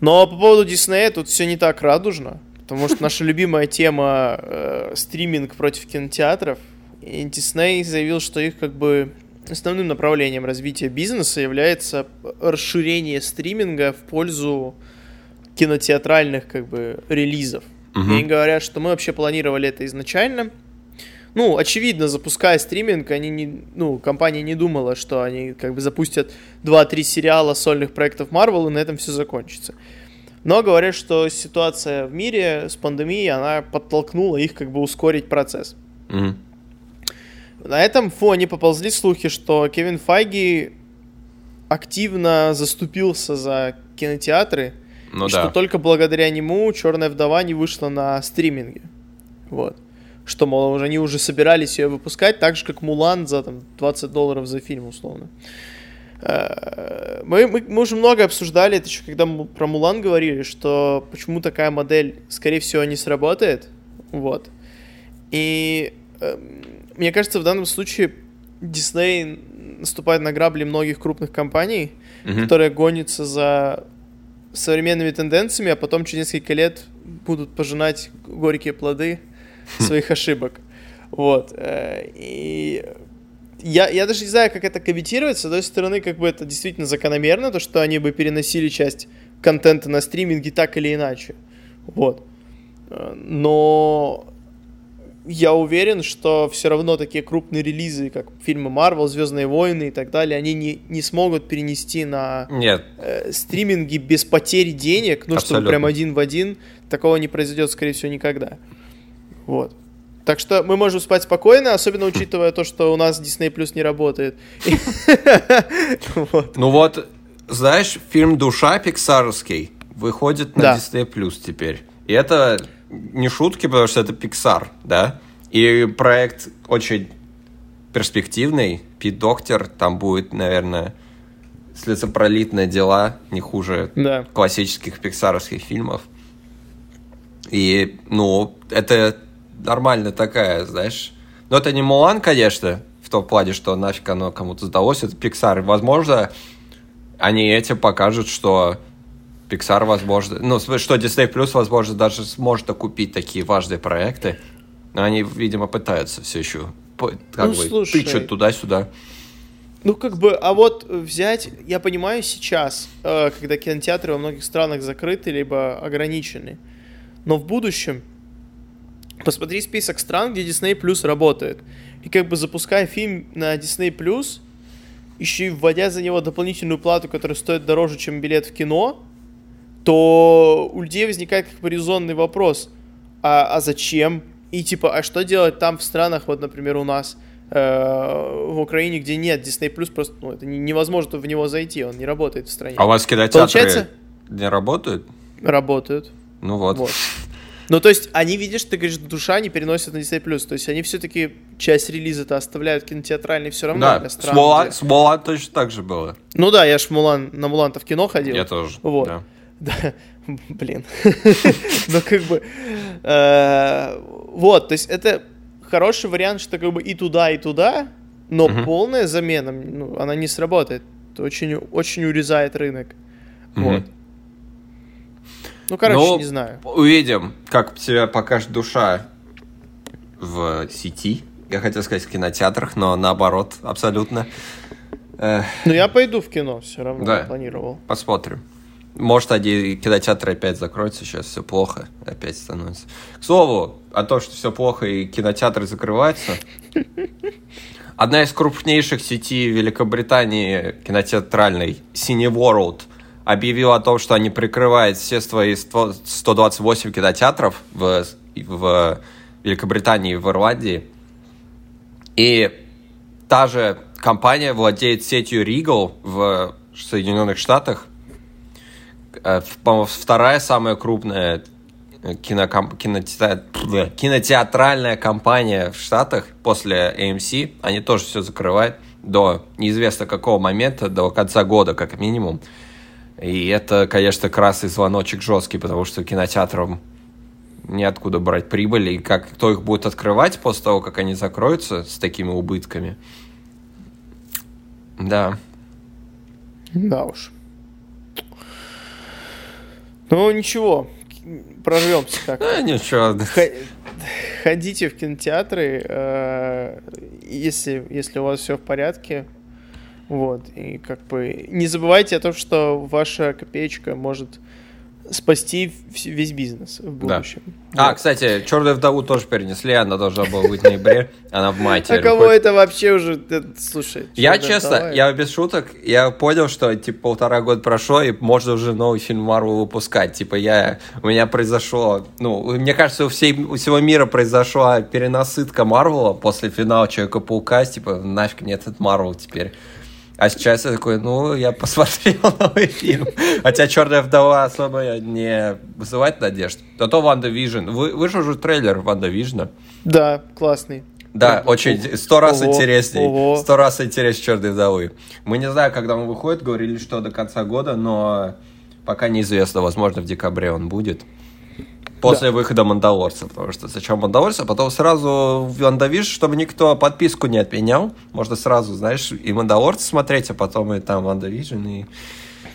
Но по поводу Диснея тут все не так радужно, потому что наша любимая тема э, стриминг против кинотеатров. И Дисней заявил, что их как бы основным направлением развития бизнеса является расширение стриминга в пользу кинотеатральных как бы релизов. Угу. И они говорят, что мы вообще планировали это изначально, ну, очевидно, запуская стриминг, они не, ну, компания не думала, что они как бы запустят 2-3 сериала сольных проектов Marvel, и на этом все закончится. Но говорят, что ситуация в мире с пандемией, она подтолкнула их как бы ускорить процесс. Mm-hmm. На этом фоне поползли слухи, что Кевин Файги активно заступился за кинотеатры, ну, и да. что только благодаря нему Черная вдова не вышла на стриминге. Вот что, мол, уже они уже собирались ее выпускать, так же, как Мулан за там, 20 долларов за фильм, условно. Э, мы, мы, мы уже много обсуждали это еще, когда мы про Мулан говорили, что почему такая модель, скорее всего, не сработает. Вот. И э, мне кажется, в данном случае Дисней наступает на грабли многих крупных компаний, mm-hmm. которые гонятся за современными тенденциями, а потом через несколько лет будут пожинать горькие плоды своих ошибок. Вот. Э, и я, я даже не знаю, как это комментировать. С одной стороны, как бы это действительно закономерно, то, что они бы переносили часть контента на стриминге так или иначе. Вот. Э, но я уверен, что все равно такие крупные релизы, как фильмы Marvel, Звездные войны и так далее, они не, не смогут перенести на Нет. Э, стриминги без потери денег, ну, Абсолютно. чтобы прям один в один. Такого не произойдет, скорее всего, никогда. Вот. Так что мы можем спать спокойно, особенно учитывая то, что у нас Disney Plus не работает. *laughs* Ну вот, знаешь, фильм «Душа» пиксаровский выходит на Disney Plus теперь. И это не шутки, потому что это Pixar, да? И проект очень перспективный. Пит Доктор, там будет, наверное, слезопролитные дела, не хуже да. классических пиксаровских фильмов. И, ну, это нормально такая, знаешь. Но это не Мулан, конечно, в том плане, что нафиг оно кому-то сдалось, это Pixar. Возможно, они этим покажут, что Pixar, возможно, ну, что Disney Plus, возможно, даже сможет окупить такие важные проекты. Но они, видимо, пытаются все еще как ну, бы слушай, тычут туда-сюда. Ну, как бы, а вот взять, я понимаю сейчас, э, когда кинотеатры во многих странах закрыты, либо ограничены, но в будущем посмотри список стран, где Disney Plus работает. И как бы запуская фильм на Disney Plus, еще и вводя за него дополнительную плату, которая стоит дороже, чем билет в кино, то у людей возникает как бы резонный вопрос. А, а зачем? И типа, а что делать там в странах, вот, например, у нас, э, в Украине, где нет Disney Plus, просто ну, это невозможно в него зайти, он не работает в стране. А у вас кинотеатры Получается, не работают? Работают. Ну вот. вот. Ну, то есть, они, видишь, ты говоришь, душа не переносят на Disney+. То есть, они все-таки часть релиза-то оставляют кинотеатральный все равно да, стран. Смола, где... Смола точно так же было. Ну да, я ж Мулан, на Мулан-то в кино ходил. Я тоже, вот. да. *laughs* Да, блин. *laughs* Ну, как бы... Э, вот, то есть, это хороший вариант, что как бы и туда, и туда, но полная замена, ну, она не сработает. Это очень, очень урезает рынок. Вот. Ну, короче, ну, не знаю. Увидим, как тебя покажет душа в сети. Я хотел сказать в кинотеатрах, но наоборот, абсолютно. Ну, я пойду в кино, все равно да. планировал. Посмотрим. Может, один кинотеатр опять закроется, сейчас все плохо, опять становится. К слову, о том, что все плохо и кинотеатры закрываются. *laughs* Одна из крупнейших сетей Великобритании кинотеатральной, Cineworld, объявил о том, что они прикрывают все свои 128 кинотеатров в, в Великобритании и в Ирландии. И та же компания владеет сетью Regal в Соединенных Штатах. Э, по-моему, вторая самая крупная киноком... кинотеатр... кинотеатральная компания в Штатах после AMC. Они тоже все закрывают до неизвестно какого момента, до конца года как минимум. И это, конечно, красный звоночек жесткий, потому что кинотеатрам неоткуда брать прибыль, и как кто их будет открывать после того, как они закроются с такими убытками. Да. Да уж. Ну, ничего, прорвемся как -то. А, ничего. Ходите в кинотеатры, э, если, если у вас все в порядке, вот, и как бы не забывайте о том, что ваша копеечка может спасти весь бизнес в будущем. Да. Вот. А, кстати, Черную вдову тоже перенесли, она должна была быть в ноябре, она в мае А кого это вообще уже, слушай? Я честно, я без шуток, я понял, что типа полтора года прошло, и можно уже новый фильм Марвел выпускать. Типа я, у меня произошло, ну, мне кажется, у, всей, у всего мира произошла перенасытка Марвела после финала Человека-паука, типа нафиг мне этот Марвел теперь. А сейчас я такой, ну, я посмотрел *laughs* новый фильм. Хотя «Черная вдова» особо не вызывает надежд. Зато «WandaVision». Вы, вышел уже трейлер «WandaVision а». Да, классный. Да, очень, сто раз ого, интересней. Сто раз интереснее «Черной вдовы». Мы не знаем, когда он выходит, говорили, что до конца года, но пока неизвестно. Возможно, в декабре он будет. После да. выхода Мандалорца, потому что зачем Мандалорца, потом сразу WandaVision, чтобы никто подписку не отменял, можно сразу, знаешь, и Мандалорца смотреть, а потом и там WandaVision, и...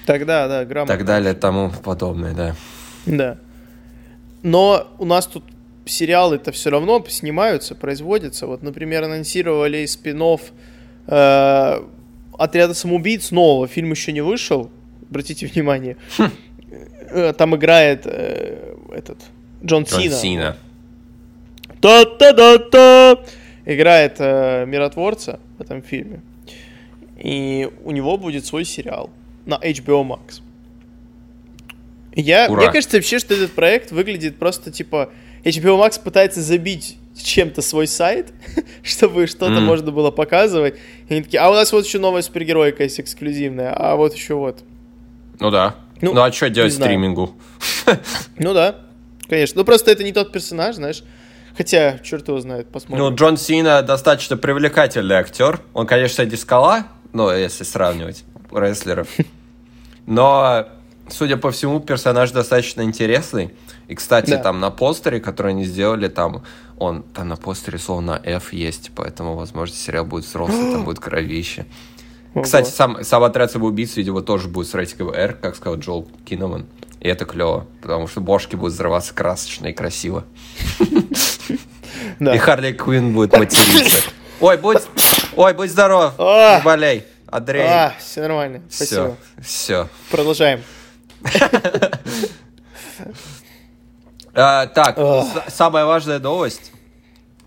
Тогда, да, грамотно. Так далее, тому подобное, да. Да. Но у нас тут сериалы-то все равно снимаются, производятся. Вот, например, анонсировали спин э, «Отряда самоубийц» нового. Фильм еще не вышел, обратите *laughs* внимание. Хм. Э, там играет э, этот Джон, Джон Сина. Сина. Та-та-та-та! Играет э, миротворца в этом фильме. И у него будет свой сериал на HBO Max. Я, мне кажется вообще, что этот проект выглядит просто типа... HBO Max пытается забить чем-то свой сайт, *laughs* чтобы что-то mm. можно было показывать. И они такие, а у нас вот еще новая супергеройка есть эксклюзивная, а вот еще вот. Ну да. Ну, ну а что делать стримингу? Ну да. Конечно. Ну просто это не тот персонаж, знаешь. Хотя, черт его знает, посмотрим. Ну, Джон Сина достаточно привлекательный актер. Он, конечно, не скала, ну, если сравнивать рестлеров. *laughs* Но, судя по всему, персонаж достаточно интересный. И, кстати, да. там на постере, который они сделали, там он там на постере словно F есть, поэтому, возможно, сериал будет взрослый, там *gasps* будет кровище. Кстати, сам, сам отряд самоубийц, видимо, тоже будет с рейтингом R, как сказал Джол Киноман. И это клево, потому что бошки будут взрываться красочно и красиво. И Харли Квин будет материться. *laughs* Ой, будь, ой, будь здоров, не болей. Андрей. А, все нормально, спасибо. Все, Продолжаем. *laughs* А, так, самая важная новость.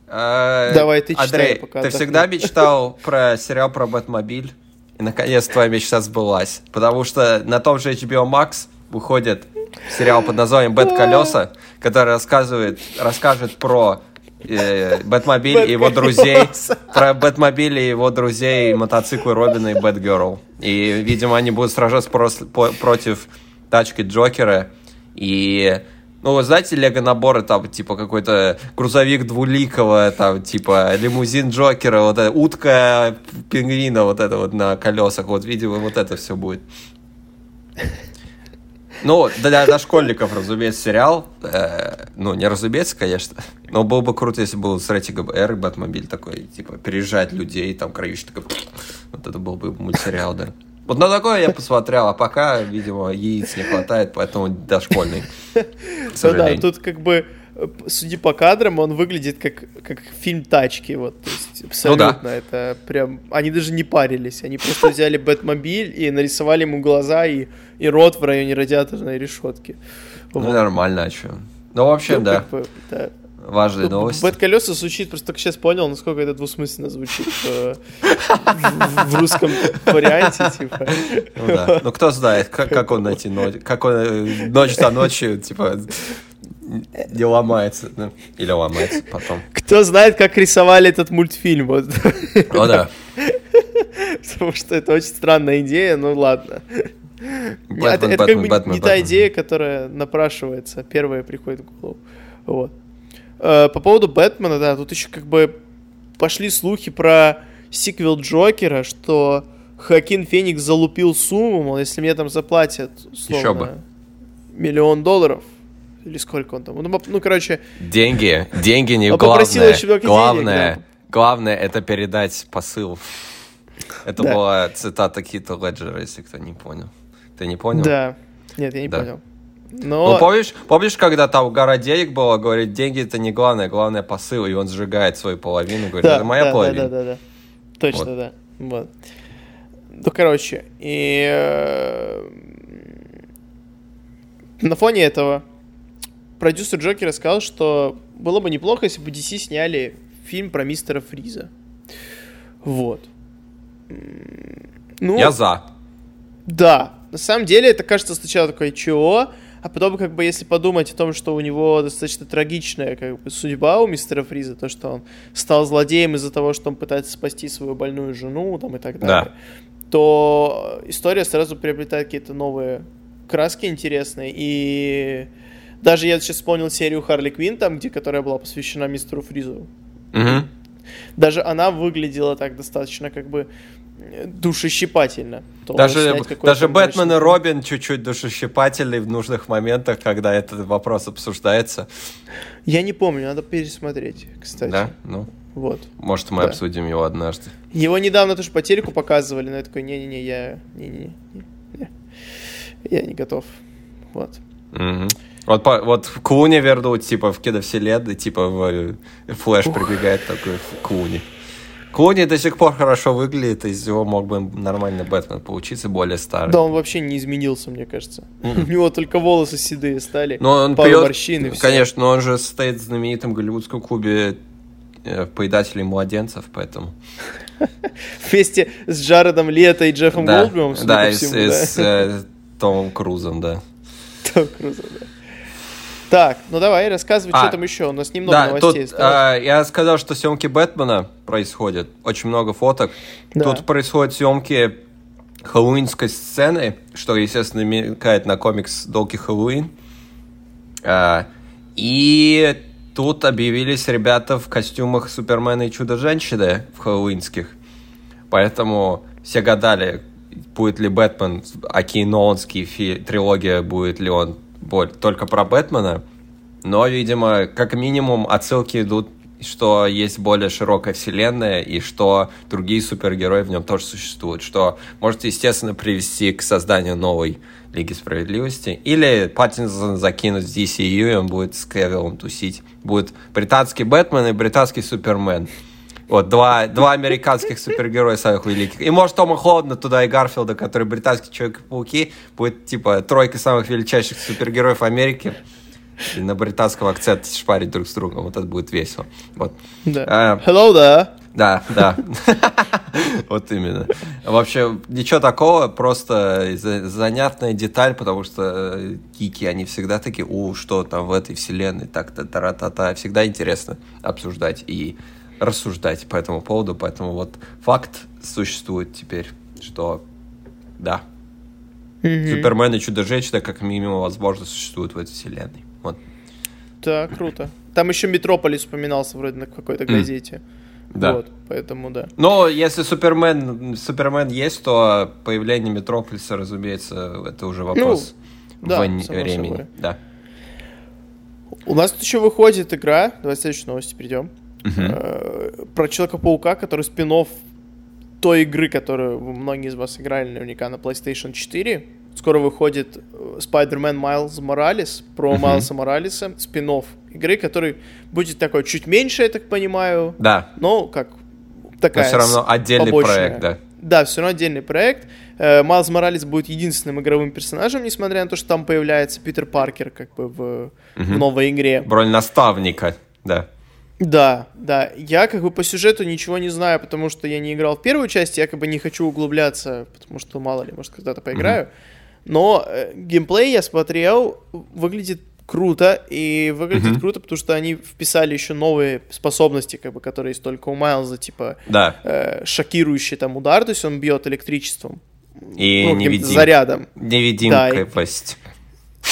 А, Давай ты Андрей, ты всегда *laughs* мечтал про сериал про Бэтмобиль? И наконец твоя мечта сбылась. Потому что на том же HBO Max выходит сериал под названием «Бэт колеса», который рассказывает, расскажет про э, Бэтмобиль и его друзей, про Бэтмобиль и его друзей, мотоциклы Робина и Бэтгерл. И, видимо, они будут сражаться прос, по, против тачки Джокера, и Ну, знаете, лего-наборы, там, типа, какой-то грузовик двуликого, там, типа, лимузин Джокера, вот это, утка пингвина, вот это вот на колесах, вот, видимо, вот это все будет. Ну, для дошкольников, разумеется, сериал. Э, ну, не разумеется, конечно. Но было бы круто, если был с рейтингом R Бэтмобиль такой, типа, переезжать людей, там, крающий такой... Вот это был бы мультсериал, да. Вот на такое я посмотрел, а пока, видимо, яиц не хватает, поэтому дошкольный. Ну да, тут как бы судя по кадрам, он выглядит как, как фильм «Тачки», вот, то есть абсолютно, ну, да. это прям, они даже не парились, они просто взяли Бэтмобиль и нарисовали ему глаза и, и рот в районе радиаторной решетки. Ну, вот. нормально, а что? Ну, вообще, ну, да. Как бы, да. Важные ну, новости. Бэт-колеса звучит, просто только сейчас понял, насколько это двусмысленно звучит э, в русском варианте, типа. Ну да, ну кто знает, как он найти ночь, как он э, ночь за ночью, типа, не ломается, да? Или ломается потом. Кто знает, как рисовали этот мультфильм, вот. О, да. *laughs* Потому что это очень странная идея, ну ладно. Бэтмен, это, это Бэтмен, как бы Бэтмен, не Бэтмен. та идея, которая напрашивается, первая приходит в голову. Вот. Э, по поводу Бэтмена, да, тут еще как бы пошли слухи про сиквел Джокера, что Хакин Феникс залупил сумму, мол, если мне там заплатят, условно, еще бы. миллион долларов, или сколько он там, ну, ну короче... Деньги, деньги не главное, главное, денег, да. главное это передать посыл. Это да. была цитата Кита Леджера, если кто не понял. Ты не понял? Да. Нет, я не да. понял. Но... Ну, помнишь, помнишь, когда там гора денег было, говорит, деньги это не главное, главное посыл, и он сжигает свою половину, говорит, да, это моя да, половина. Да, да, да, да. Точно, вот. да. Вот. Ну, короче, и э, на фоне этого продюсер Джокера сказал, что было бы неплохо, если бы DC сняли фильм про мистера Фриза. Вот. Ну, Я за. Да. На самом деле, это кажется сначала такое, чего? А потом, как бы, если подумать о том, что у него достаточно трагичная как бы, судьба у мистера Фриза, то, что он стал злодеем из-за того, что он пытается спасти свою больную жену там, и так далее, да. то история сразу приобретает какие-то новые краски интересные. И даже я сейчас вспомнил серию Харли Квин, там, где, которая была посвящена мистеру Фризу. Угу. Даже она выглядела так достаточно как бы душещипательно. Даже, даже Бэтмен и Робин чуть-чуть душещипательный в нужных моментах, когда этот вопрос обсуждается. Я не помню, надо пересмотреть, кстати. Да? Ну. Вот. Может, мы да. обсудим его однажды. Его недавно тоже по телеку показывали, но я такой, не-не-не, я... Не-не-не. Я не готов. Вот. Угу. Вот, по, вот в Клуни вернуть, типа, в киновселенной, типа, в э, Флэш прибегает такой в Клуни. Клуни до сих пор хорошо выглядит, из него мог бы нормально Бэтмен получиться, более старый. Да, он вообще не изменился, мне кажется. Mm-hmm. *laughs* У него только волосы седые стали, но он пару пьет, морщин и все. Конечно, но он же стоит в знаменитом голливудском клубе э, поедателей младенцев, поэтому... *laughs* Вместе с Джаредом Лето и Джеффом Голдблюмом, да, и с э, Томом Крузом, да. *laughs* Том Крузом, да. Так, ну давай, рассказывай, а, что там еще. У нас немного да, новостей тут, а, я сказал, что съемки Бэтмена происходят. Очень много фоток. Да. Тут происходят съемки хэллоуинской сцены, что, естественно, намекает на комикс Долки Хэллоуин. А, и тут объявились ребята в костюмах Супермена и Чудо-женщины в хэллоуинских. Поэтому все гадали, будет ли Бэтмен, Аки Ноланский трилогия, будет ли он только про Бэтмена, но, видимо, как минимум отсылки идут, что есть более широкая вселенная и что другие супергерои в нем тоже существуют, что может, естественно, привести к созданию новой Лиги Справедливости. Или Паттинсон закинуть в DCU, и он будет с Кевиллом тусить. Будет британский Бэтмен и британский Супермен. Вот, два, два американских супергероя самых великих. И может Тома Холодна туда и Гарфилда, который британский Человек-пауки, будет типа тройка самых величайших супергероев Америки. И на британском акценте шпарить друг с другом. Вот это будет весело. Вот. Да. А, Hello there. Да, да. Вот именно. Вообще, ничего такого, просто занятная деталь, потому что кики, они всегда такие, у, что там в этой вселенной, так-то, та-та-та, всегда интересно обсуждать. И рассуждать по этому поводу, поэтому вот факт существует теперь, что да, mm-hmm. Супермен и Чудо-женщина как минимум возможно существуют в этой вселенной. Вот. Да, круто. Там еще Метрополис упоминался вроде на какой-то газете. Mm. Да. Вот, поэтому да. Но если Супермен, Супермен есть, то появление Метрополиса, разумеется, это уже вопрос ну, да, времени. Да. У нас тут еще выходит игра, давай к следующей новости перейдем. Uh-huh. Про Человека-паука, который спин той игры, которую многие из вас играли наверняка на PlayStation 4. Скоро выходит э, Spider-Man Miles Morales, про uh-huh. Майлса Моралеса, спин игры, который будет такой чуть меньше, я так понимаю. Да. Но как такая... Но все равно отдельный побочная. проект, да. Да, все равно отдельный проект. Э, Майлз Моралес будет единственным игровым персонажем, несмотря на то, что там появляется Питер Паркер как бы в, угу. в новой игре. Роль наставника, да. Да, да. Я как бы по сюжету ничего не знаю, потому что я не играл в первую часть, я как бы не хочу углубляться, потому что мало ли, может, когда-то поиграю. Угу. Но э, геймплей я смотрел, выглядит круто, и выглядит mm-hmm. круто, потому что они вписали еще новые способности, как бы, которые есть только у Майлза, типа да. э, шокирующий там удар, то есть он бьет электричеством. И ну, невидим... зарядом. Невидимкость.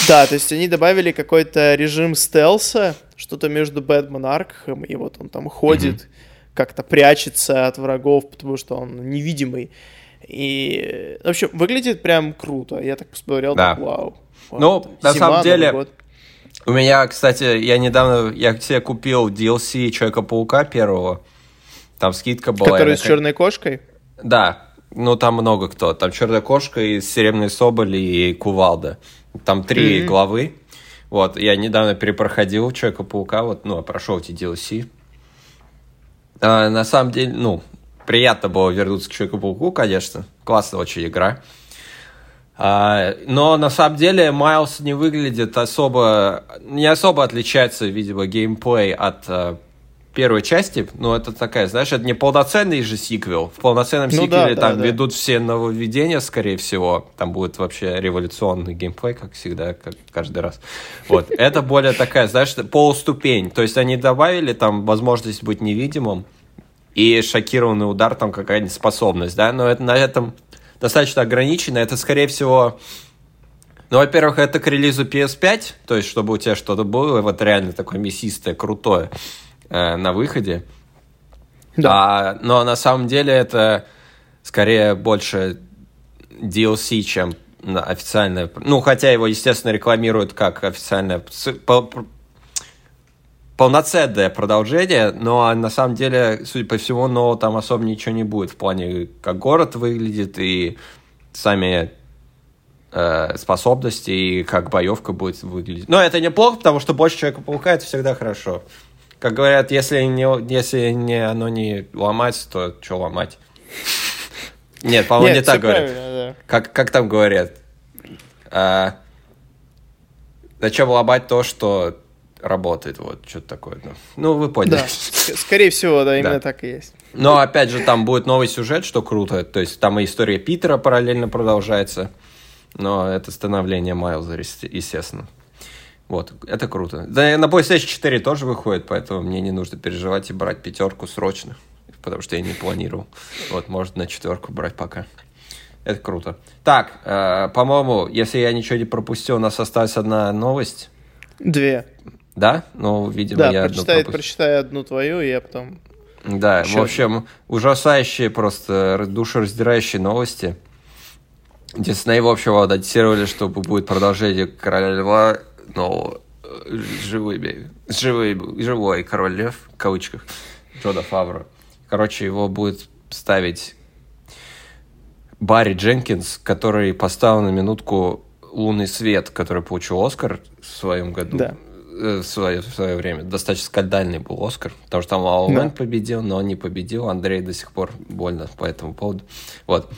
Да, да, то есть они добавили какой-то режим стелса, что-то между Бэтмен Аркхем, и вот он там ходит, mm-hmm. как-то прячется от врагов, потому что он невидимый. И, в общем, выглядит прям круто. Я так посмотрел, да. так, вау. Ну, на Зима, самом деле, у меня, кстати, я недавно, я себе купил DLC Человека-паука первого. Там скидка была. Который с черной кошкой? Да, ну там много кто. Там черная кошка и серебряный соболь и кувалда. Там три mm-hmm. главы. Вот, я недавно перепроходил Человека-паука, вот, ну, прошел эти DLC. А, на самом деле, ну, приятно было вернуться к Человеку-пауку, конечно. Классная очень игра. А, но на самом деле Майлз не выглядит особо, не особо отличается, видимо, геймплей от а, первой части. Но это такая, знаешь, это не полноценный же сиквел. В полноценном ну, сиквеле да, там да, ведут да. все нововведения, скорее всего. Там будет вообще революционный геймплей, как всегда, как каждый раз. Вот. Это более такая, знаешь, полуступень. То есть они добавили там возможность быть невидимым и шокированный удар, там какая-нибудь способность, да, но это на этом достаточно ограничено. Это, скорее всего, ну, во-первых, это к релизу PS5, то есть, чтобы у тебя что-то было, вот реально такое мясистое, крутое э, на выходе. Да. А, но на самом деле это скорее больше DLC, чем официальное. Ну, хотя его, естественно, рекламируют как официальное полноценное продолжение, но на самом деле, судя по всему, но там особо ничего не будет в плане, как город выглядит и сами э, способности и как боевка будет выглядеть. Но это неплохо, потому что больше Человека-паука это всегда хорошо. Как говорят, если, не, если не, оно не ломать, то что ломать? Нет, по-моему, не так говорят. Как, как там говорят? А, зачем ломать то, что работает, вот, что-то такое. Ну, ну вы поняли. Да, скорее всего, да, именно да. так и есть. Но, опять же, там будет новый сюжет, что круто, то есть там и история Питера параллельно продолжается, но это становление Майлза, естественно. Вот, это круто. Да, на PlayStation 4 тоже выходит, поэтому мне не нужно переживать и брать пятерку срочно, потому что я не планировал. Вот, может на четверку брать пока. Это круто. Так, э, по-моему, если я ничего не пропустил, у нас осталась одна новость. Две. Да? Ну, видимо, да, я прочитай, одну прочитай одну твою, и я потом... Да, Еще в общем, ужасающие, просто душераздирающие новости. Дисней, в общем, анонсировали, что будет продолжение Короля Льва, но э, живыми, живой, живой Король Лев, в кавычках, Джода Фавро. Короче, его будет ставить Барри Дженкинс, который поставил на минутку «Лунный свет», который получил Оскар в своем году. Да. Э, в свое, в свое время. Достаточно скандальный был Оскар, потому что там Лаумен да. победил, но он не победил. Андрей до сих пор больно по этому поводу. Вот.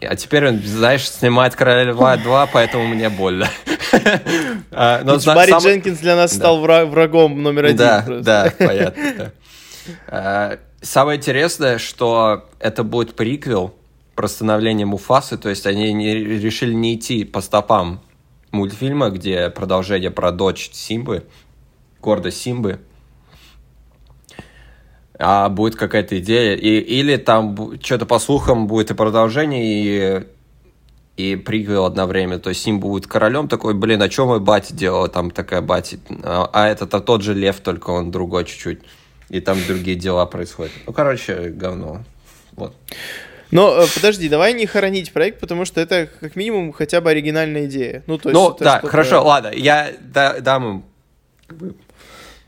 А теперь он, знаешь, снимает Короля Льва 2, поэтому мне больно. *laughs* А, но Барри сам... Дженкинс для нас стал врагом номер один. Да, да, *laughs* понятно. А, самое интересное, что это будет приквел про становление Муфасы, то есть они не, решили не идти по стопам мультфильма, где продолжение про дочь Симбы, гордость Симбы, а будет какая-то идея, и, или там что-то по слухам будет и продолжение, и, и приквел одновременно. То есть Сим будет королем такой, блин, а что мой батя делал? Там такая батя. А, а это-то тот же лев, только он другой чуть-чуть. И там другие дела происходят. Ну, короче, говно. Вот. Но э, подожди, давай не хоронить проект, потому что это как минимум хотя бы оригинальная идея. Ну, то есть ну да, хорошо, ладно, я да, дам им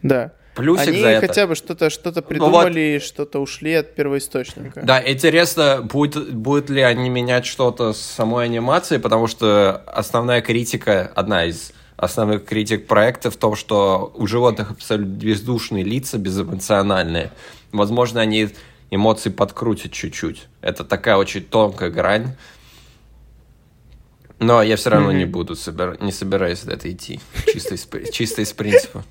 да. Плюсик Они за это. хотя бы что-то что придумали, ну, вот. что-то ушли от первоисточника. Да, интересно, будет, будет ли они менять что-то с самой анимацией, потому что основная критика, одна из основных критик проекта в том, что у животных абсолютно бездушные лица, безэмоциональные. Возможно, они эмоции подкрутят чуть-чуть. Это такая очень тонкая грань. Но я все равно mm-hmm. не буду, собир... не собираюсь это идти. Чисто из, чисто из принципа.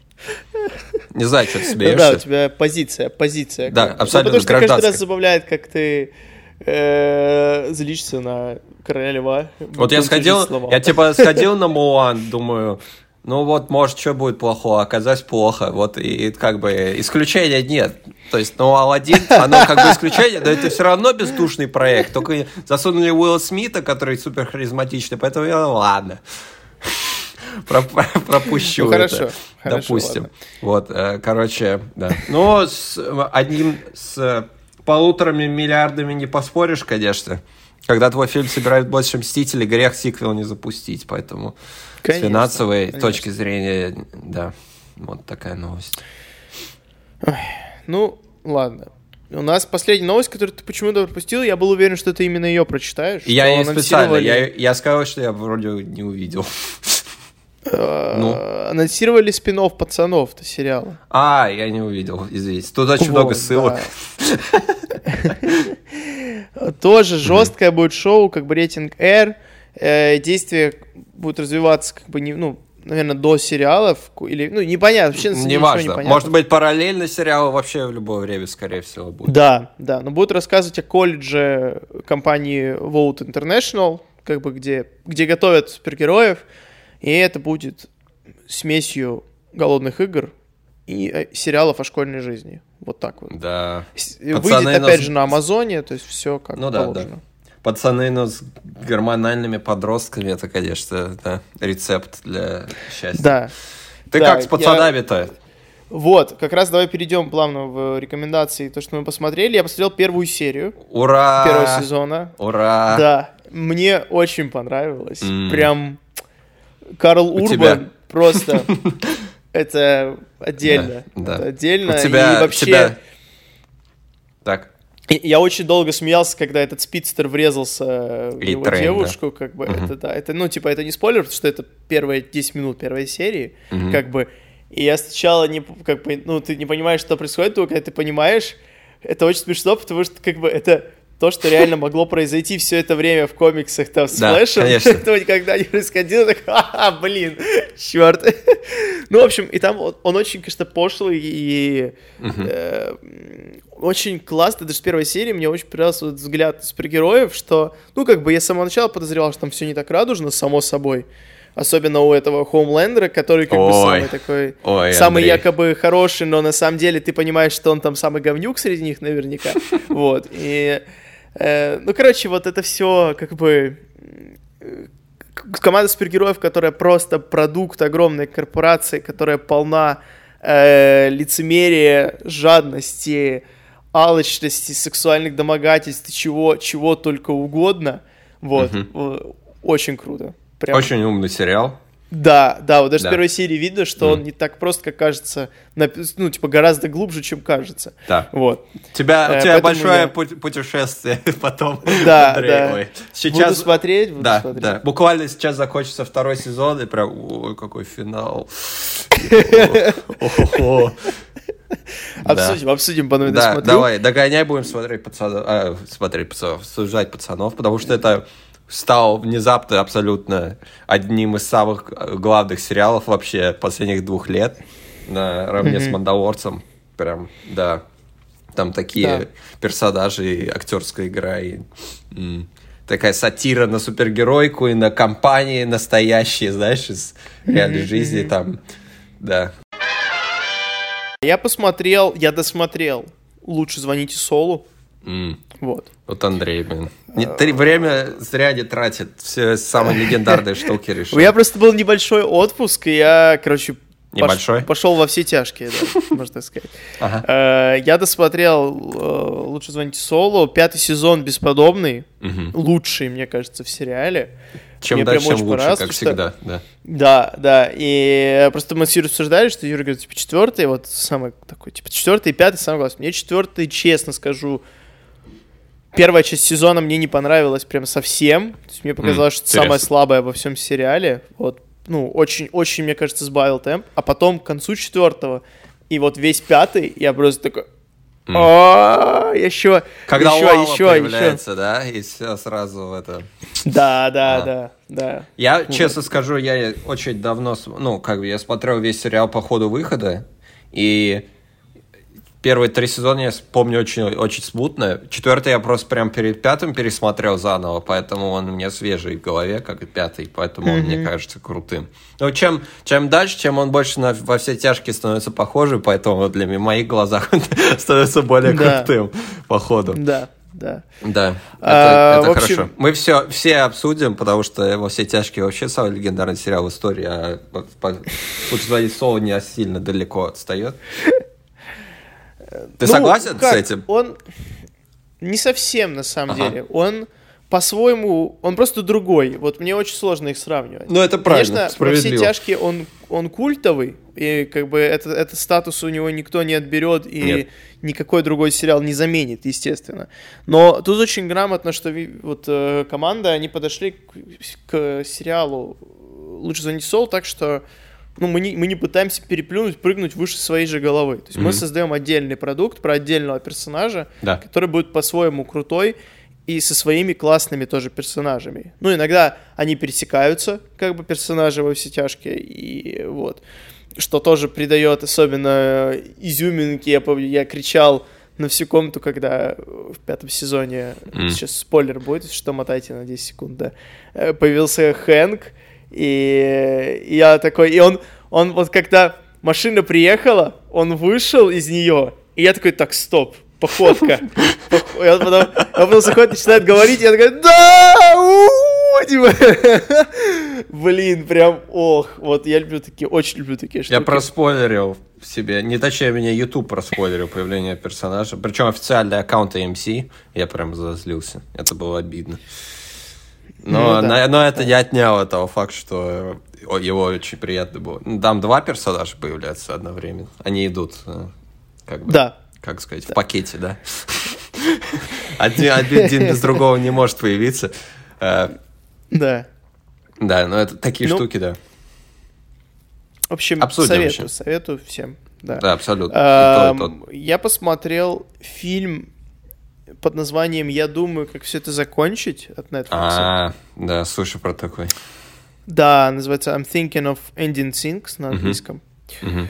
Не знаю, что ты смеешься. Да, у тебя позиция, позиция. Да, абсолютно ну, Потому что каждый раз забавляет, как ты э, злишься на короля льва. Вот я сходил, я типа сходил на Муан, думаю, ну вот, может, что будет плохого, оказалось плохо. Вот и как бы исключения нет. То есть, ну, Алладин, *laughs* оно как бы исключение, но это все равно бездушный проект. Только засунули Уилла Смита, который супер харизматичный, поэтому я, ладно. *laughs* Пропущу ну, хорошо, это, хорошо, допустим. Ладно. Вот, э, короче, да. Но с одним, с полуторами миллиардами не поспоришь, конечно. Когда твой фильм собирает больше Мстителей, грех сиквел не запустить, поэтому конечно, с финансовой конечно. точки зрения, да, вот такая новость. Ой, ну, ладно. У нас последняя новость, которую ты почему-то пропустил, я был уверен, что ты именно ее прочитаешь. Я не специально, я, я сказал, что я вроде не увидел. Э, ну. Анонсировали спин пацанов-то сериала. А, я не увидел, извините. Тут очень вот, много ссылок. *laughs* Тоже жесткое будет шоу, как бы рейтинг R. Э, действие будет развиваться, как бы, не, ну, наверное, до сериалов, или, ну, непонятно, вообще не важно. Может быть, параллельно сериалы вообще в любое время, скорее всего, будет. Да, да, но будут рассказывать о колледже компании Vote International, как бы, где, где готовят супергероев, и это будет смесью голодных игр и э, сериалов о школьной жизни. Вот так вот. Да. Выйдет Пацаны опять нас... же на Амазоне, то есть все как ну, положено. Да, да. Пацаны, но с гормональными подростками, это, конечно, да, рецепт для счастья. Да. Ты да, как с пацанами-то? Я... Вот, как раз давай перейдем плавно в рекомендации, то, что мы посмотрели. Я посмотрел первую серию. Ура! Первого сезона. Ура! Да, мне очень понравилось. Mm. Прям Карл У Урбан тебя... просто *laughs* это отдельно. Да, это отдельно. У тебя, и вообще... Тебя... Так. Я очень долго смеялся, когда этот спидстер врезался в его трейн, девушку, да. как бы, угу. это, да, это, ну, типа, это не спойлер, потому что это первые 10 минут первой серии, угу. как бы, и я сначала не, как бы, ну, ты не понимаешь, что происходит, только когда ты понимаешь, это очень смешно, потому что, как бы, это то, что реально могло произойти все это время в комиксах там с да, Флэшем, этого никогда не происходило, так, а, блин, черт. ну, в общем, и там он, он очень, конечно, пошлый и э, очень классный, даже с первой серии мне очень понравился вот взгляд супергероев, что, ну, как бы я с самого начала подозревал, что там все не так радужно, само собой, Особенно у этого Хоумлендера, который как ой, бы самый такой, ой, самый Андрей. якобы хороший, но на самом деле ты понимаешь, что он там самый говнюк среди них наверняка. *laughs* Вот. И ну, короче, вот это все как бы э, команда супергероев, которая просто продукт огромной корпорации, которая полна э, лицемерия, жадности, алчности, сексуальных домогательств, чего, чего только угодно. Вот. Угу. Очень круто. Прям... Очень умный сериал. Да, да, вот даже да. с первой серии видно, что mm. он не так просто, как кажется, ну, типа, гораздо глубже, чем кажется. Да. Вот. Тебя, э, у тебя большое я... путешествие *laughs* потом, Да, *laughs* Андрей. да. Ой. Сейчас... Буду смотреть, буду да, смотреть. Да, буквально сейчас закончится второй сезон, и прям, ой, какой финал. *laughs* Обсудим, обсудим, потом Да, давай, догоняй, будем смотреть пацанов, а, смотреть пацанов, обсуждать пацанов, потому что это стал внезапно абсолютно одним из самых главных сериалов вообще последних двух лет, наравне mm-hmm. с «Мандалорцем». Прям, да. Там такие да. персонажи, и актерская игра, и м, такая сатира на супергеройку и на компании настоящие, знаешь, из реальной mm-hmm. жизни там, да. Я посмотрел, я досмотрел «Лучше звоните Солу». Mm. Вот. Вот Андрей, блин. Не, ты время зря не тратит. Все самые легендарные штуки решил. У меня просто был небольшой отпуск, и я, короче, Небольшой? пошел во все тяжкие, да, *laughs* можно так сказать. Ага. Э, я досмотрел э, «Лучше звоните Солу», пятый сезон бесподобный, угу. лучший, мне кажется, в сериале. Чем Мне дальше, тем лучше, как всегда, да. Да, да, и просто мы с Юрой обсуждали, что Юра говорит, типа, четвертый, вот самый такой, типа, четвертый и пятый, самый главный. Мне четвертый, честно скажу, первая часть сезона мне не понравилась прям совсем. То есть мне показалось, mm, что интересно. самая слабая во всем сериале. Вот, ну, очень-очень, мне кажется, сбавил темп. А потом к концу четвертого и вот весь пятый я просто такой... О, еще, Когда еще, еще, появляется, да, и все сразу в это. Да, да, да, да. Я честно скажу, я очень давно, ну, как бы я смотрел весь сериал по ходу выхода, и Первые три сезона я помню очень, очень смутно. Четвертый я просто прям перед пятым пересмотрел заново, поэтому он мне свежий в голове, как и пятый, поэтому mm-hmm. он мне кажется крутым. Но чем, чем дальше, чем он больше на, во все тяжкие становится похожим, поэтому для меня в моих глазах он *laughs* становится более да. крутым по ходу. Да. Да. Да, это, а, это общем... хорошо. Мы все, все обсудим, потому что во все тяжкие вообще самый легендарный сериал в истории, а звонить Соло не сильно далеко отстает. Ты ну, согласен как? с этим? Он не совсем, на самом ага. деле. Он по-своему, он просто другой. Вот мне очень сложно их сравнивать. Ну, это правильно, Конечно, во все тяжкие он, он культовый, и как бы это, этот статус у него никто не отберет, и Нет. никакой другой сериал не заменит, естественно. Но тут очень грамотно, что вот э, команда, они подошли к, к сериалу «Лучше звоните Сол», так что ну, мы не, мы не пытаемся переплюнуть, прыгнуть выше своей же головы. То есть mm-hmm. мы создаем отдельный продукт про отдельного персонажа, да. который будет по-своему крутой и со своими классными тоже персонажами. Ну, иногда они пересекаются, как бы персонажи во все тяжкие, и вот. Что тоже придает особенно изюминки. Я помню, я кричал на всю комнату, когда в пятом сезоне, mm. сейчас спойлер будет, что мотайте на 10 секунд, да, э, появился Хэнк, и я такой, и он, он вот когда машина приехала, он вышел из нее, и я такой, так, стоп, походка. *laughs* И он потом, он потом заходит, начинает говорить, и я такой, да, *laughs* блин, прям, ох, вот я люблю такие, очень люблю такие штуки. Я проспойлерил себе, не точнее, меня YouTube проспойлерил появление персонажа, причем официальный аккаунт AMC, я прям зазлился, это было обидно. Но, ну, да. но это не отняло того факта, что его очень приятно было. Ну, там два персонажа появляются одновременно. Они идут, э, как бы, да. как сказать, да. в пакете, да? *laughs* Один, один без другого не может появиться. Э, да. Да, но это такие ну, штуки, да. В общем, Обсудим советую, советую всем. Да, да абсолютно. То. Я посмотрел фильм под названием «Я думаю, как все это закончить» от Netflix. А, да, слушай про такой. Да, называется I'm Thinking of Ending Things на английском. Uh-huh.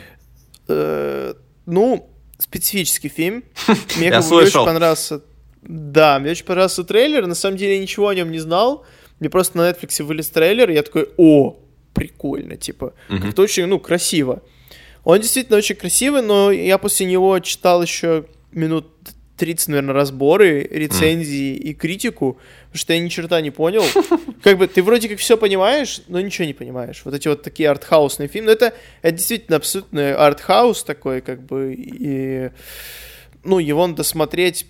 Uh-huh. ну, специфический фильм. *laughs* Мне очень понравился. Да, мне очень понравился трейлер. На самом деле я ничего о нем не знал. Мне просто на Netflix вылез трейлер, и я такой, о, прикольно, типа, uh-huh. как-то очень, ну, красиво. Он действительно очень красивый, но я после него читал еще минут 30, наверное, разборы, рецензии mm. и критику, потому что я ни черта не понял. *laughs* Как бы ты вроде как все понимаешь, но ничего не понимаешь. Вот эти вот такие артхаусные фильмы. Но это, это действительно абсолютно артхаус такой, как бы, и, ну, его надо смотреть,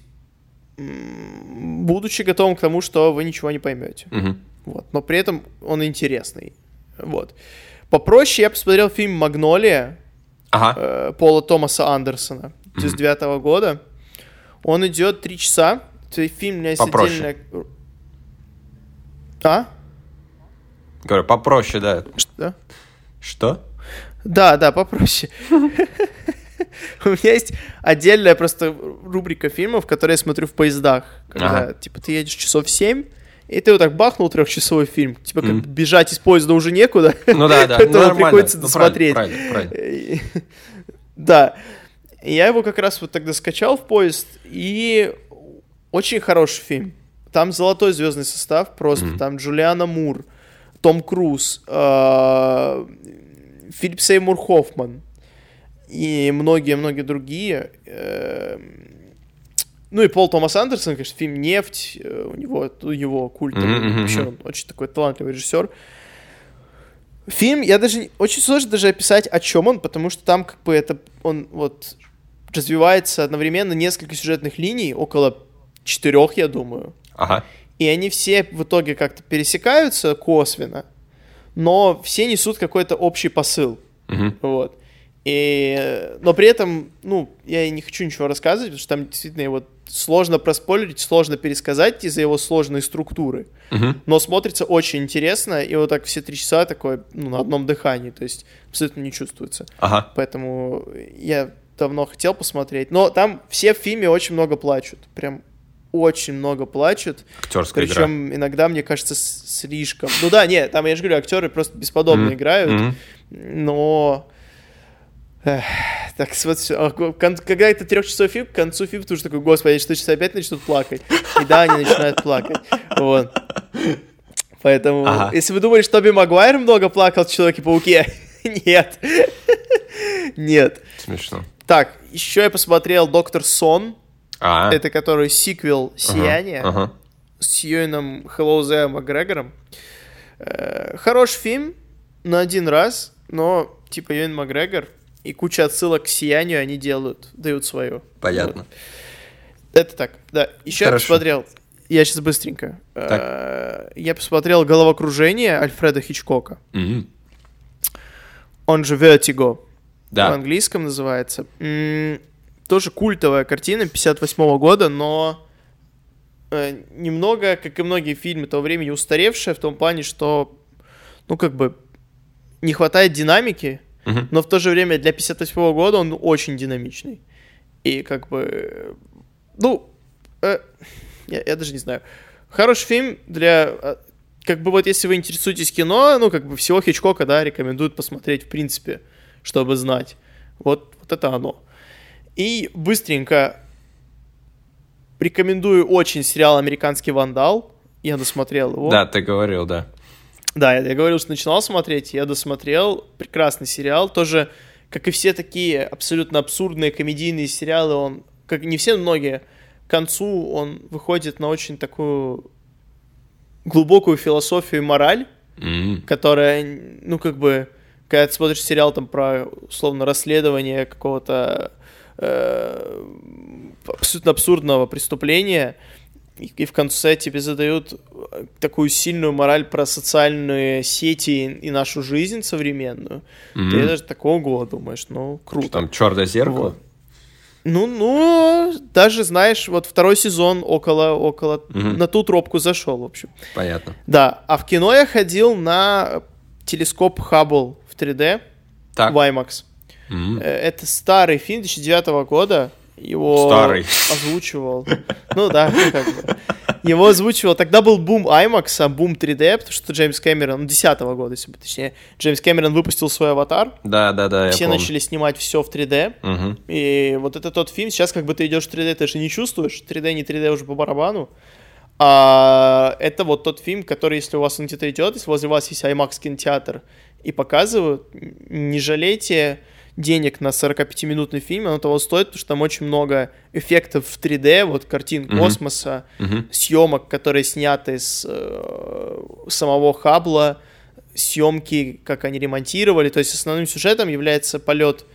будучи готовым к тому, что вы ничего не поймете. Mm-hmm. Вот. Но при этом он интересный. Вот. Попроще я посмотрел фильм «Магнолия» ага. э, Пола Томаса Андерсона 2009 mm-hmm. года. Он идет три часа. То есть фильм у меня есть попроще. отдельная... А? Говорю, попроще, да. Что? Что? Да, да, попроще. У меня есть отдельная просто рубрика фильмов, которые я смотрю в поездах. Когда, типа, ты едешь часов семь, и ты вот так бахнул трехчасовой фильм. Типа, как бежать из поезда уже некуда. Ну да, да. *laughs* Поэтому приходится ну, досмотреть. Правильно, правильно. *laughs* Да. Я его как раз вот тогда скачал в поезд, и очень хороший фильм. Там золотой звездный состав, просто mm-hmm. там Джулиана Мур, Том Круз, э, Филипп Сеймур Хоффман и многие-многие другие. Э, ну и Пол Томас Андерсон, конечно, фильм «Нефть», э, у него, у него культовый, mm-hmm, вообще он очень такой талантливый режиссер. Фильм, я даже, очень сложно даже описать, о чем он, потому что там как бы это, он вот развивается одновременно несколько сюжетных линий, около четырех, я думаю. Ага. И они все в итоге как-то пересекаются косвенно, но все несут какой-то общий посыл. Угу. Вот. И, но при этом, ну, я не хочу ничего рассказывать, потому что там действительно его сложно проспойлерить, сложно пересказать из-за его сложной структуры. Uh-huh. Но смотрится очень интересно, и вот так все три часа такое, ну, на одном дыхании, то есть абсолютно не чувствуется. Ага. Поэтому я давно хотел посмотреть. Но там все в фильме очень много плачут. Прям очень много плачут. Актерская Причем игра. иногда, мне кажется, слишком. Ну да, нет, там, я же говорю, актеры просто бесподобно mm-hmm. играют, mm-hmm. но Эх, так вот все. А, когда это трехчасовой фильм, к концу фильма ты уже такой, господи, что сейчас опять начнут плакать. И да, они начинают плакать. Вот. Поэтому, ага. если вы думали, что Тоби Магуайр много плакал в Человеке-пауке, *laughs* нет. нет. Смешно. Так, еще я посмотрел Доктор Сон. А-а. Это который сиквел Сияния ага. Ага. с Юином Хэллоузе Макгрегором. Э, хороший фильм на один раз, но типа Юин Макгрегор и куча отсылок к сиянию они делают, дают свое. Понятно. Вот. Это так, да. Еще Хорошо. я посмотрел, я сейчас быстренько. Так. Э, я посмотрел «Головокружение» Альфреда Хичкока. Угу. Он же «Vertigo». Да. В английском называется. М-м, тоже культовая картина 58 -го года, но э, немного, как и многие фильмы того времени, устаревшая в том плане, что, ну, как бы, не хватает динамики, Uh-huh. Но в то же время для 58 -го года он очень динамичный. И как бы... Ну, э, я, я даже не знаю. Хороший фильм для... Э, как бы вот если вы интересуетесь кино, ну, как бы всего Хичкока, да, рекомендуют посмотреть в принципе, чтобы знать. Вот, вот это оно. И быстренько рекомендую очень сериал «Американский вандал». Я досмотрел его. Да, ты говорил, да. Да, я, я говорил, что начинал смотреть, я досмотрел. Прекрасный сериал. Тоже, как и все такие абсолютно абсурдные комедийные сериалы, он, как не все, многие, к концу он выходит на очень такую глубокую философию и мораль, mm-hmm. которая, ну, как бы, когда ты смотришь сериал там про, условно, расследование какого-то э, абсолютно абсурдного преступления, и в конце тебе задают э, такую сильную мораль про социальные сети и нашу жизнь современную. Mm-hmm. Ты даже такого думаешь, ну, круто. Что там черное зеркало? Вот. Ну, ну, даже, знаешь, вот второй сезон около, около, mm-hmm. на ту тропку зашел, в общем. Понятно. Да, а в кино я ходил на телескоп Хаббл 3D, так. в IMAX. Mm-hmm. Это старый фильм 2009 года, его Старый. озвучивал. Ну да, как бы. Его озвучивал. Тогда был бум IMAX, а бум 3D, потому что Джеймс Кэмерон, ну, 10 -го года, если бы точнее, Джеймс Кэмерон выпустил свой аватар. Да, да, да. Все начали снимать все в 3D. Угу. И вот это тот фильм, сейчас как бы ты идешь в 3D, ты же не чувствуешь. 3D, не 3D уже по барабану. А, это вот тот фильм, который, если у вас он где-то идет, если возле вас есть IMAX кинотеатр и показывают, не жалейте денег на 45-минутный фильм, оно того стоит, потому что там очень много эффектов в 3D, вот картин mm-hmm. космоса, mm-hmm. съемок, которые сняты с э, самого Хаббла, съемки, как они ремонтировали. То есть основным сюжетом является полет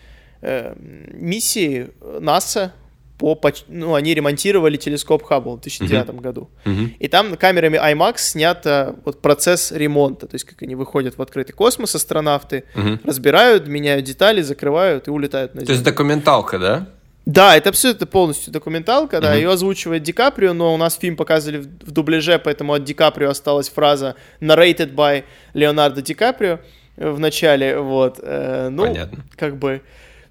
э, миссии НАСА по, ну, они ремонтировали телескоп Хаббл в 2009 uh-huh. году. Uh-huh. И там камерами IMAX снято вот процесс ремонта, то есть как они выходят в открытый космос, астронавты, uh-huh. разбирают, меняют детали, закрывают и улетают на Землю. То есть документалка, да? Да, это абсолютно полностью документалка, да, uh-huh. ее озвучивает Ди Каприо, но у нас фильм показывали в, в дубляже, поэтому от Ди Каприо осталась фраза narrated by Леонардо Ди Каприо в начале, вот. Э, ну, Понятно. как бы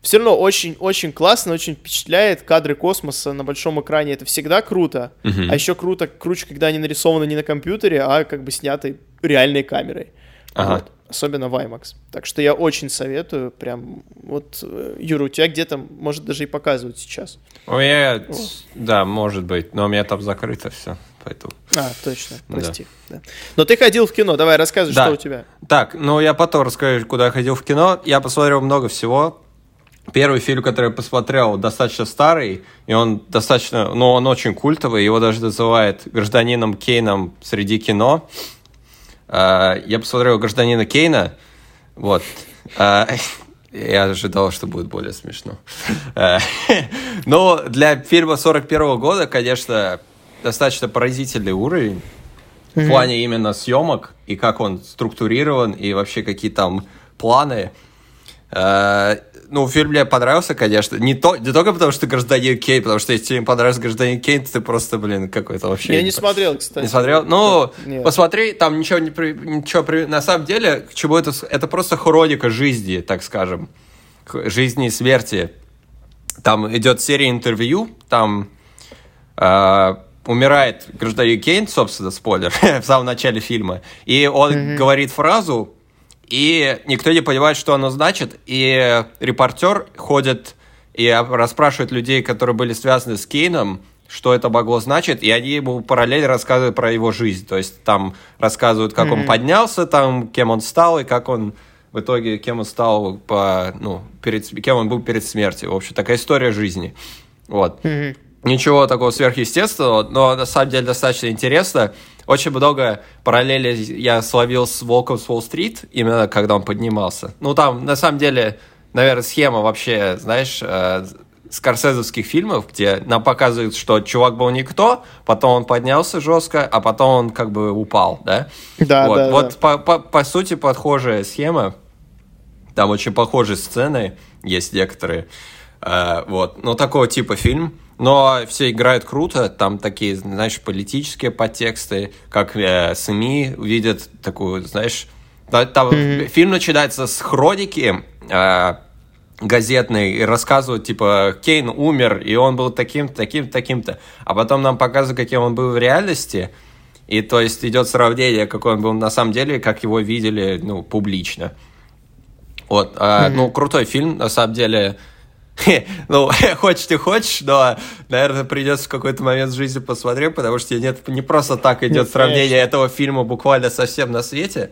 все равно очень-очень классно, очень впечатляет кадры космоса на большом экране. Это всегда круто. Uh-huh. А еще круто, круче, когда они нарисованы не на компьютере, а как бы сняты реальной камерой. Ага. Вот. Особенно в IMAX. Так что я очень советую. Прям вот, э, Юра, у тебя где-то, может, даже и показывают сейчас. У меня, вот. да, может быть, но у меня там закрыто все. Поэтому... А, точно, прости. Да. Да. Но ты ходил в кино, давай рассказывай, да. что у тебя. Так, ну я потом расскажу, куда я ходил в кино. Я посмотрел много всего. Первый фильм, который я посмотрел, достаточно старый, и он достаточно, ну, он очень культовый, его даже называют гражданином Кейном среди кино. Uh, я посмотрел гражданина Кейна, вот. Uh, *laughs* я ожидал, что будет более смешно. Uh, *laughs* но для фильма 41 года, конечно, достаточно поразительный уровень в плане именно съемок и как он структурирован и вообще какие там планы. Ну, фильм мне понравился, конечно. Не, то, не только потому, что гражданин Кейн, потому что если тебе понравился гражданин Кейн, то ты просто, блин, какой-то вообще... Я не смотрел, кстати. Не смотрел? Ну, Нет. посмотри, там ничего не... Ничего, на самом деле, к чему это... Это просто хроника жизни, так скажем. Жизни и смерти. Там идет серия интервью, там... Э, умирает гражданин Кейн, собственно, спойлер, *laughs* в самом начале фильма, и он mm-hmm. говорит фразу, и никто не понимает, что оно значит, и репортер ходит и расспрашивает людей, которые были связаны с Кейном, что это могло значить, и они ему параллельно рассказывают про его жизнь, то есть там рассказывают, как mm-hmm. он поднялся, там, кем он стал, и как он в итоге, кем он стал по, ну, перед, кем он был перед смертью. В общем, такая история жизни. Вот. Mm-hmm ничего такого сверхъестественного, но на самом деле достаточно интересно. Очень много параллелей я словил с Волком с Уолл-стрит, именно когда он поднимался. Ну, там, на самом деле, наверное, схема вообще, знаешь, э, скорсезовских фильмов, где нам показывают, что чувак был никто, потом он поднялся жестко, а потом он как бы упал, да? Да, вот. да. Вот да. По, по, по сути похожая схема. Там очень похожие сцены есть некоторые. Э, вот. Ну, такого типа фильм. Но все играют круто, там такие, знаешь, политические подтексты, как э, СМИ видят такую, знаешь, там mm-hmm. фильм начинается с хроники э, газетной и рассказывают, типа, Кейн умер, и он был таким-то, таким-то, таким-то, а потом нам показывают, каким он был в реальности, и то есть идет сравнение, какой он был на самом деле, как его видели, ну, публично. Вот, mm-hmm. ну, крутой фильм, на самом деле, *laughs* ну, *laughs* хочешь ты хочешь, но, наверное, придется в какой-то момент в жизни посмотреть, потому что нет, не просто так идет сравнение этого фильма буквально совсем на свете.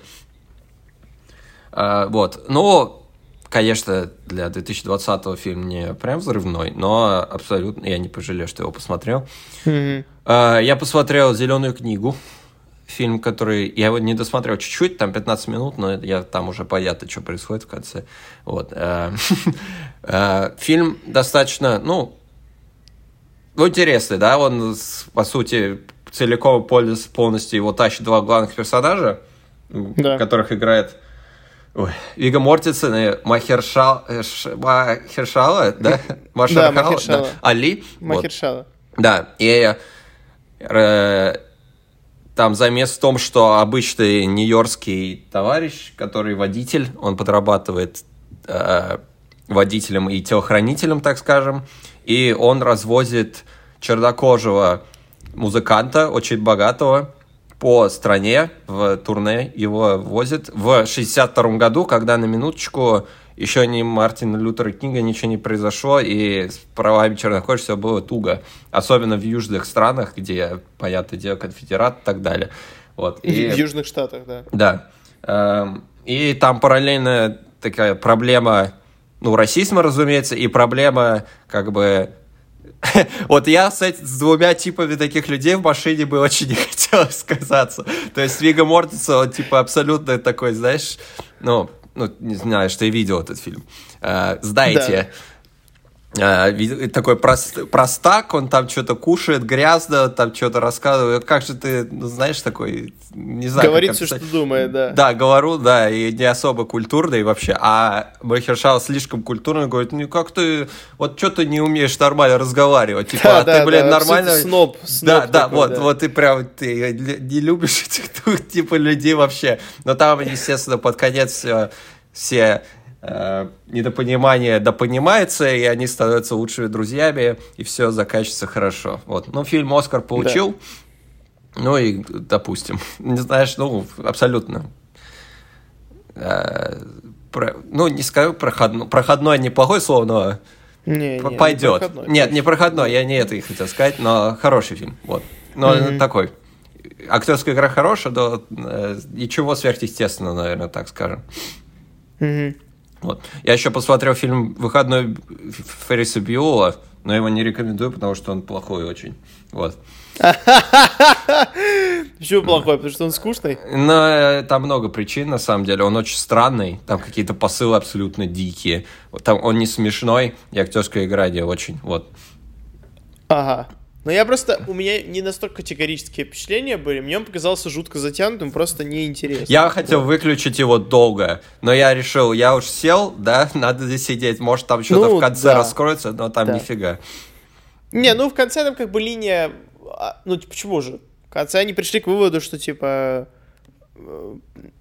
А, вот. Ну, конечно, для 2020 фильм не прям взрывной, но абсолютно я не пожалею, что его посмотрел. А, я посмотрел «Зеленую книгу», фильм, который... Я его не досмотрел чуть-чуть, там 15 минут, но я там уже понятно, что происходит в конце. Вот. Э, *laughs* э, фильм достаточно, ну, ну, интересный, да, он, по сути, целиком полностью его тащит два главных персонажа, да. которых играет Ой, Вига Мортицен и Махершал, э, Махершала, *laughs* да? Машархала, да, Махершала. Да. Али. Махершала. Вот. Да, и э, там замес в том, что обычный нью-йоркский товарищ, который водитель, он подрабатывает э, водителем и телохранителем, так скажем, и он развозит чернокожего музыканта, очень богатого, по стране в турне его возит в 62 году, когда на минуточку еще ни Мартина Лютера Кинга ничего не произошло, и с правами чернокожих все было туго. Особенно в южных странах, где, понятное дело, конфедерат и так далее. Вот. И, в Южных Штатах, да. Да. Эм, и там параллельно такая проблема, ну, расизма, разумеется, и проблема, как бы, *laughs* вот я с, этим, с двумя типами таких людей в машине бы очень не *laughs* хотел сказаться. То есть Вига Мортиса, он типа абсолютно такой, знаешь, ну, ну, не знаю, что я видел этот фильм, э, знаете, да. Э, такой прост, простак, он там что-то кушает грязно, там что-то рассказывает. Как же ты, ну, знаешь, такой, не знаю. Говорит все, что думает, да. Да, говорю, да, и не особо культурный вообще. А Махершал слишком культурный, говорит, ну как ты, вот что ты не умеешь нормально разговаривать? Типа, да, а да, ты, блин, да, нормально... Сноб, сноб Да, да, такой, вот, да. вот ты прям, ты не любишь этих типа людей вообще. Но там, естественно, под конец все все э, недопонимания допонимаются, и они становятся лучшими друзьями, и все заканчивается хорошо. Вот. Ну, фильм «Оскар» получил, да. ну и, допустим, не *laughs* знаешь, ну, абсолютно. Э, про, ну, не скажу проходной, проходной неплохое слово, но не, не, пойдет. Не проходной, Нет, не проходной, я не это и хотел сказать, но хороший фильм. Вот. Но mm-hmm. такой. Актерская игра хорошая, но э, ничего сверхъестественного, наверное, так скажем. Угу. Вот. Я еще посмотрел фильм «Выходной Ферриса Биола», но его не рекомендую, потому что он плохой очень. Вот. Почему плохой? Потому что он скучный? Э, там много причин, на самом деле. Он очень странный. Там какие-то посылы абсолютно дикие. Там он не смешной, и актерская игра не очень. Вот. Ага. Но я просто, у меня не настолько категорические впечатления были, мне он показался жутко затянутым, просто неинтересно. Я хотел вот. выключить его долго, но я решил, я уж сел, да, *laughs* надо здесь сидеть, может там что-то ну, в конце да. раскроется, но там да. нифига. Не, ну в конце там как бы линия, а, ну почему же? В конце они пришли к выводу, что типа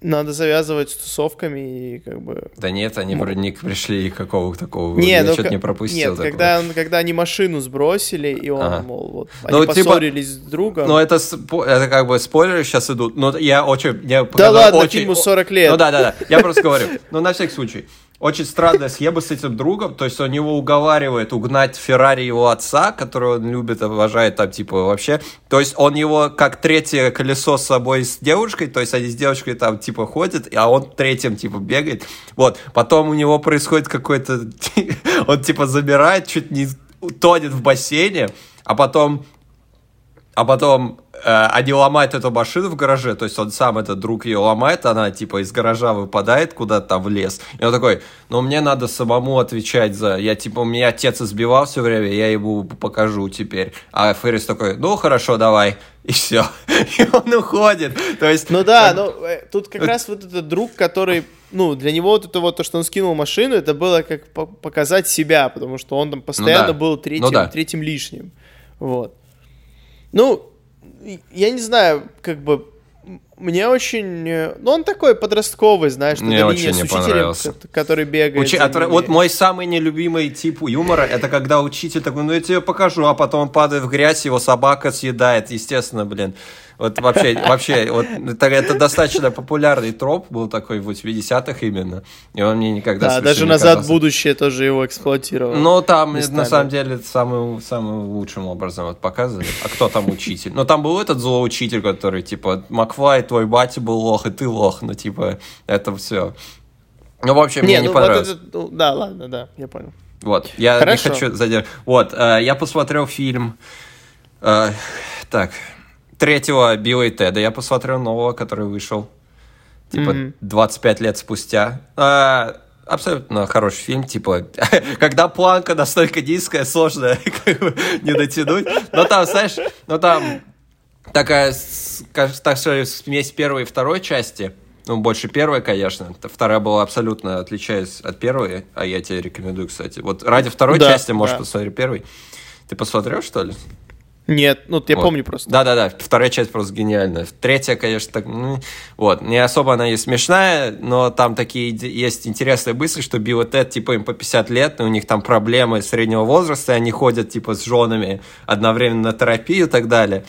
надо завязывать с тусовками и как бы... Да нет, они вроде не пришли какого такого не, Я ну, что-то не пропустил Нет, когда, когда они машину сбросили, и он, ага. мол, вот, ну, они типа, поссорились с другом. Ну, это, это как бы спойлеры сейчас идут, но я очень... Я да ладно, очень, фильму 40 лет. Ну да, да, да, я просто говорю, ну на всякий случай очень странная схема с этим другом, то есть он его уговаривает угнать Феррари его отца, которого он любит, обожает там, типа, вообще. То есть он его как третье колесо с собой с девушкой, то есть они с девушкой там, типа, ходят, а он третьим, типа, бегает. Вот, потом у него происходит какой-то... *laughs* он, типа, забирает, чуть не тонет в бассейне, а потом а потом они ломают эту машину в гараже, то есть он сам, этот друг ее ломает, она типа из гаража выпадает куда-то там в лес. И он такой, ну мне надо самому отвечать за... Я типа, у меня отец избивал все время, я ему покажу теперь. А Феррис такой, ну хорошо, давай. И все. *laughs* И он уходит. То есть... Ну да, он... ну э, тут как раз вот этот друг, который ну, для него вот это вот то, что он скинул машину, это было как показать себя, потому что он там постоянно ну, да. был третьим, ну, да. третьим лишним. Вот. Ну, я не знаю, как бы мне очень... Э, ну, он такой подростковый, знаешь, мне очень не понравился. который бегает. Учи... Отвра... Вот мой самый нелюбимый тип юмора, это когда учитель такой, ну, я тебе покажу, а потом он падает в грязь, его собака съедает, естественно, блин. Вот вообще, вообще, вот это, это достаточно популярный троп был такой в 80-х именно. И он мне никогда Да, даже «Назад казался. будущее» тоже его эксплуатировал. Ну, там, местами. на самом деле, самым, самым лучшим образом вот показывали. А кто там учитель? Ну, там был этот злой учитель, который, типа, Макфлай, твой батя был лох, и ты лох. Ну, типа, это все. Ну, в общем, не, мне ну, не понравилось. Вот это, ну, да, ладно, да, я понял. Вот, я Хорошо. не хочу задержать. Вот, э, я посмотрел фильм... Э, так, третьего Билла и Теда я посмотрел нового, который вышел. Типа mm-hmm. 25 лет спустя. А, абсолютно хороший фильм, типа, *laughs* когда планка настолько низкая, сложно *laughs* не дотянуть. Но там, знаешь, ну там такая, так что смесь первой и второй части. Ну, больше первая, конечно. Вторая была абсолютно отличаясь от первой, а я тебе рекомендую, кстати. Вот ради второй да, части можешь да. посмотреть первый. Ты посмотрел, что ли? Нет, ну я вот. помню просто. Да-да-да, вторая часть просто гениальная. Третья, конечно, так, ну, вот, не особо она и смешная, но там такие есть интересные мысли, что Билл и Тед, типа, им по 50 лет, и у них там проблемы среднего возраста, и они ходят, типа, с женами одновременно на терапию и так далее.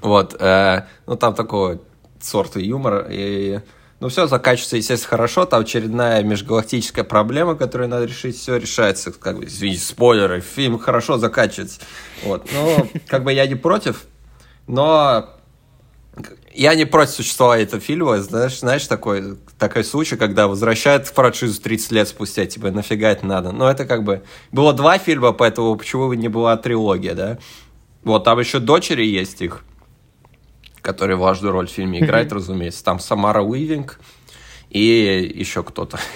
Вот, э, ну там такого сорта юмора, и ну, все заканчивается, естественно, хорошо. Там очередная межгалактическая проблема, которую надо решить. Все решается. Как бы, извините, спойлеры. Фильм хорошо заканчивается. Вот. Ну, как бы я не против, но я не против существования этого фильма. Знаешь, знаешь такой, такой случай, когда возвращают франшизу 30 лет спустя. Типа, нафига это надо? Но это как бы... Было два фильма, поэтому почему бы не была трилогия, да? Вот, там еще дочери есть их который важную роль в фильме играет, разумеется. Там Самара Уивинг и еще кто-то. *laughs*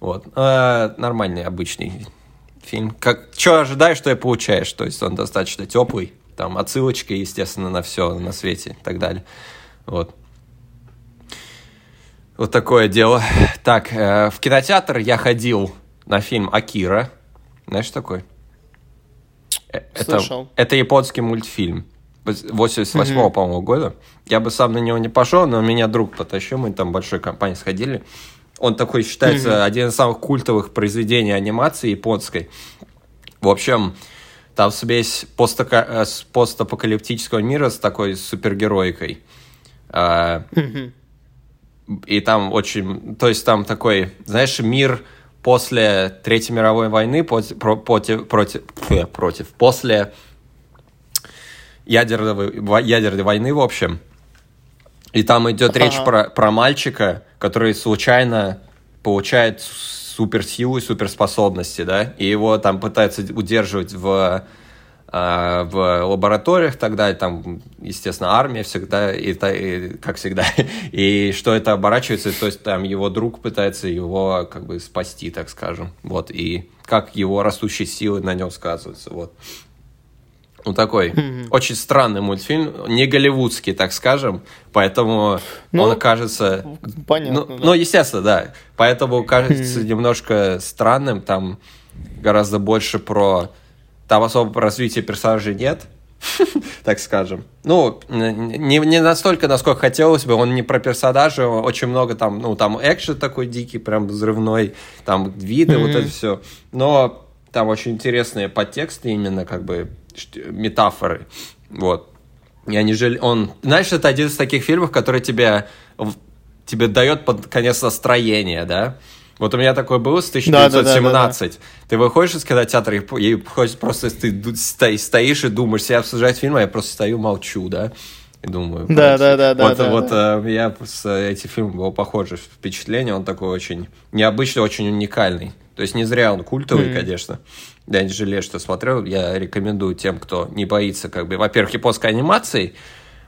Вот. А, нормальный, обычный фильм. Как, что ожидаешь, что и получаешь. То есть он достаточно теплый. Там отсылочки, естественно, на все на свете и так далее. Вот. Вот такое дело. Так, э, в кинотеатр я ходил на фильм Акира. Знаешь такой? Э, это, это японский мультфильм. 88 mm-hmm. по-моему, года. Я бы сам на него не пошел, но меня друг потащил, мы там большой компанией сходили. Он такой считается mm-hmm. один из самых культовых произведений анимации японской. В общем, там смесь постока- э, постапокалиптического мира с такой супергероикой. Mm-hmm. И там очень... То есть там такой, знаешь, мир после Третьей мировой войны против... против, против, против после ядерной, ядерной войны, в общем. И там идет ага. речь про, про мальчика, который случайно получает суперсилу и суперспособности, да, и его там пытаются удерживать в а, в лабораториях тогда, там, естественно, армия всегда, и, и, как всегда, *laughs* и что это оборачивается, то есть там его друг пытается его как бы спасти, так скажем, вот, и как его растущие силы на нем сказываются, вот. Ну, такой mm-hmm. очень странный мультфильм, не голливудский, так скажем, поэтому ну, он кажется... Понятно, ну, да. ну, естественно, да. Поэтому кажется mm-hmm. немножко странным, там гораздо больше про там особо развития персонажей нет, *laughs* так скажем. Ну, не, не настолько, насколько хотелось бы, он не про персонажа, очень много там, ну, там экшен такой дикий, прям взрывной, там виды, mm-hmm. вот это все. Но там очень интересные подтексты именно, как бы, метафоры, вот. Я не жалею, он, знаешь, это один из таких фильмов, который тебе, тебе дает под конец настроение, да, вот у меня такое было с 1917. Да, да, да, да. Ты выходишь из кинотеатра и, и просто ты стоишь и думаешь, я обсуждать фильм, а я просто стою, молчу, да? И думаю. Да, да, да, да. Вот, да, вот да. Э, я с эти фильмы было похоже впечатление, он такой очень необычный, очень уникальный. То есть не зря он культовый, mm-hmm. конечно. Я не жалею, что смотрел. Я рекомендую тем, кто не боится, как бы, во-первых, японской анимации,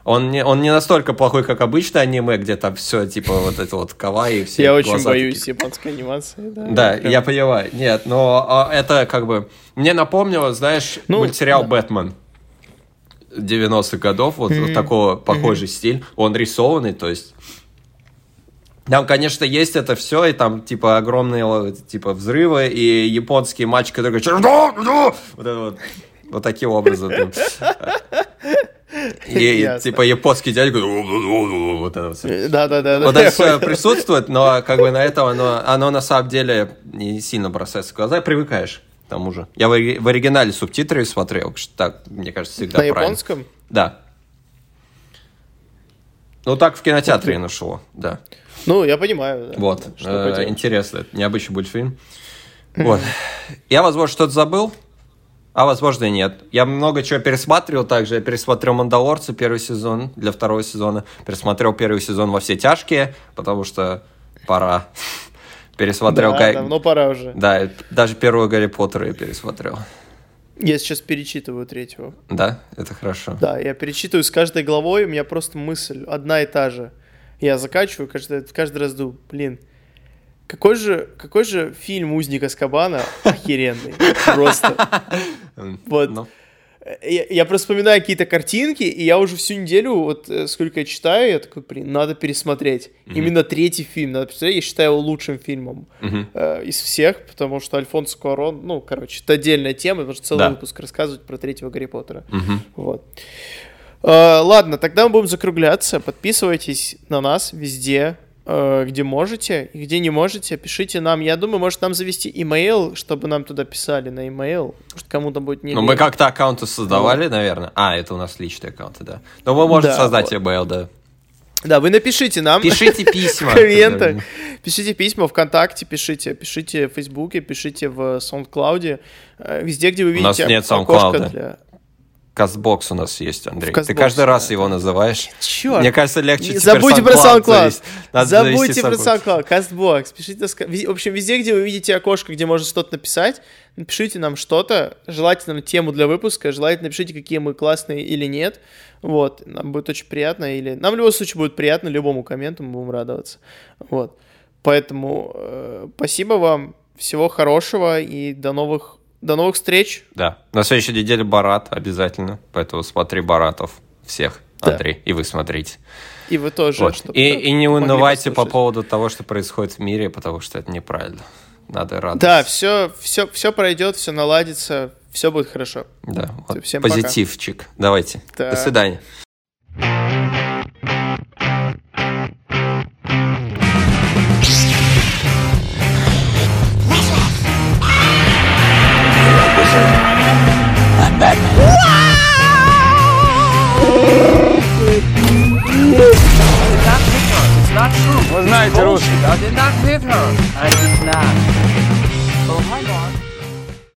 он не, он не настолько плохой, как обычное аниме, где там все, типа, вот это вот кавай все Я очень боюсь такие... японской анимации, да. Да, прям... я понимаю. Нет, но а, это как бы... Мне напомнило, знаешь, ну, мультсериал да. «Бэтмен». 90-х годов, вот, mm-hmm. вот такого похожий mm-hmm. стиль. Он рисованный, то есть там, конечно, есть это все, и там, типа, огромные, типа, взрывы, и японский мальчик, который говорит, вот это вот, вот таким образом. И, типа японский дядя вот это все. Да, да, да. Вот это все *laughs* присутствует, но как бы на этом оно, оно на самом деле не сильно бросается в глаза, привыкаешь к тому же. Я в, оригинале субтитры смотрел, что так, мне кажется, всегда На правильно. японском? Да. Ну, так в кинотеатре нашло, да. Ну, я понимаю. Да, вот, э, интересно, необычный мультфильм. Вот. Я, возможно, что-то забыл, а возможно и нет. Я много чего пересматривал также. Я пересмотрел «Мандалорца» первый сезон для второго сезона. Пересмотрел первый сезон «Во все тяжкие», потому что пора. *laughs* Пересмотрел... Да, как... давно пора уже. Да, даже первого «Гарри Поттера» я пересмотрел. Я сейчас перечитываю третьего. Да? Это хорошо. Да, я перечитываю с каждой главой, у меня просто мысль одна и та же. Я закачиваю, каждый, каждый раз думаю, блин, какой же, какой же фильм «Узник Аскабана» охеренный. Просто. *laughs* Вот. Ну. Я, я просто вспоминаю какие-то картинки, и я уже всю неделю, вот э, сколько я читаю, я такой, блин, надо пересмотреть. Mm-hmm. Именно третий фильм, надо пересмотреть. Я считаю его лучшим фильмом mm-hmm. э, из всех, потому что Альфонсо Куарон, ну, короче, это отдельная тема, потому что целый да. выпуск рассказывать про третьего Гарри Поттера. Mm-hmm. Вот. Э, ладно, тогда мы будем закругляться. Подписывайтесь на нас везде, Э, где можете, и где не можете, пишите нам. Я думаю, может нам завести имейл, чтобы нам туда писали на имейл. Может, кому-то будет не Ну, мы как-то аккаунты создавали, ну. наверное. А, это у нас личные аккаунты, да. Но вы можете да, создать вот. имейл, да. Да, вы напишите нам. Пишите *laughs* письма. Комменты. Пишите письма ВКонтакте, пишите. Пишите в Фейсбуке, пишите в SoundCloud. Э, везде, где вы видите У нас нет SoundCloud. Для... Кастбокс у нас есть, Андрей. Ты каждый раз его называешь. Черт. Мне кажется, легче Забудьте про SoundCloud. Забудьте про SoundCloud. Кастбокс. Пишите, в общем, везде, где вы видите окошко, где можно что-то написать, напишите нам что-то, желательно тему для выпуска, желательно напишите, какие мы классные или нет. Вот, нам будет очень приятно. Или... Нам в любом случае будет приятно, любому комменту мы будем радоваться. Вот. Поэтому э, спасибо вам, всего хорошего и до новых до новых встреч. Да. На следующей неделе Барат обязательно. Поэтому смотри Баратов всех, да. Андрей. И вы смотрите. И вы тоже. Вот. И, и не унывайте по поводу того, что происходит в мире, потому что это неправильно. Надо радоваться. Да, все, все, все пройдет, все наладится, все будет хорошо. Да, вот. Всем позитивчик. Пока. Давайте. Да. До свидания. Batman. It's not hit her. It's not true. I, did not hit her. I did not. Oh,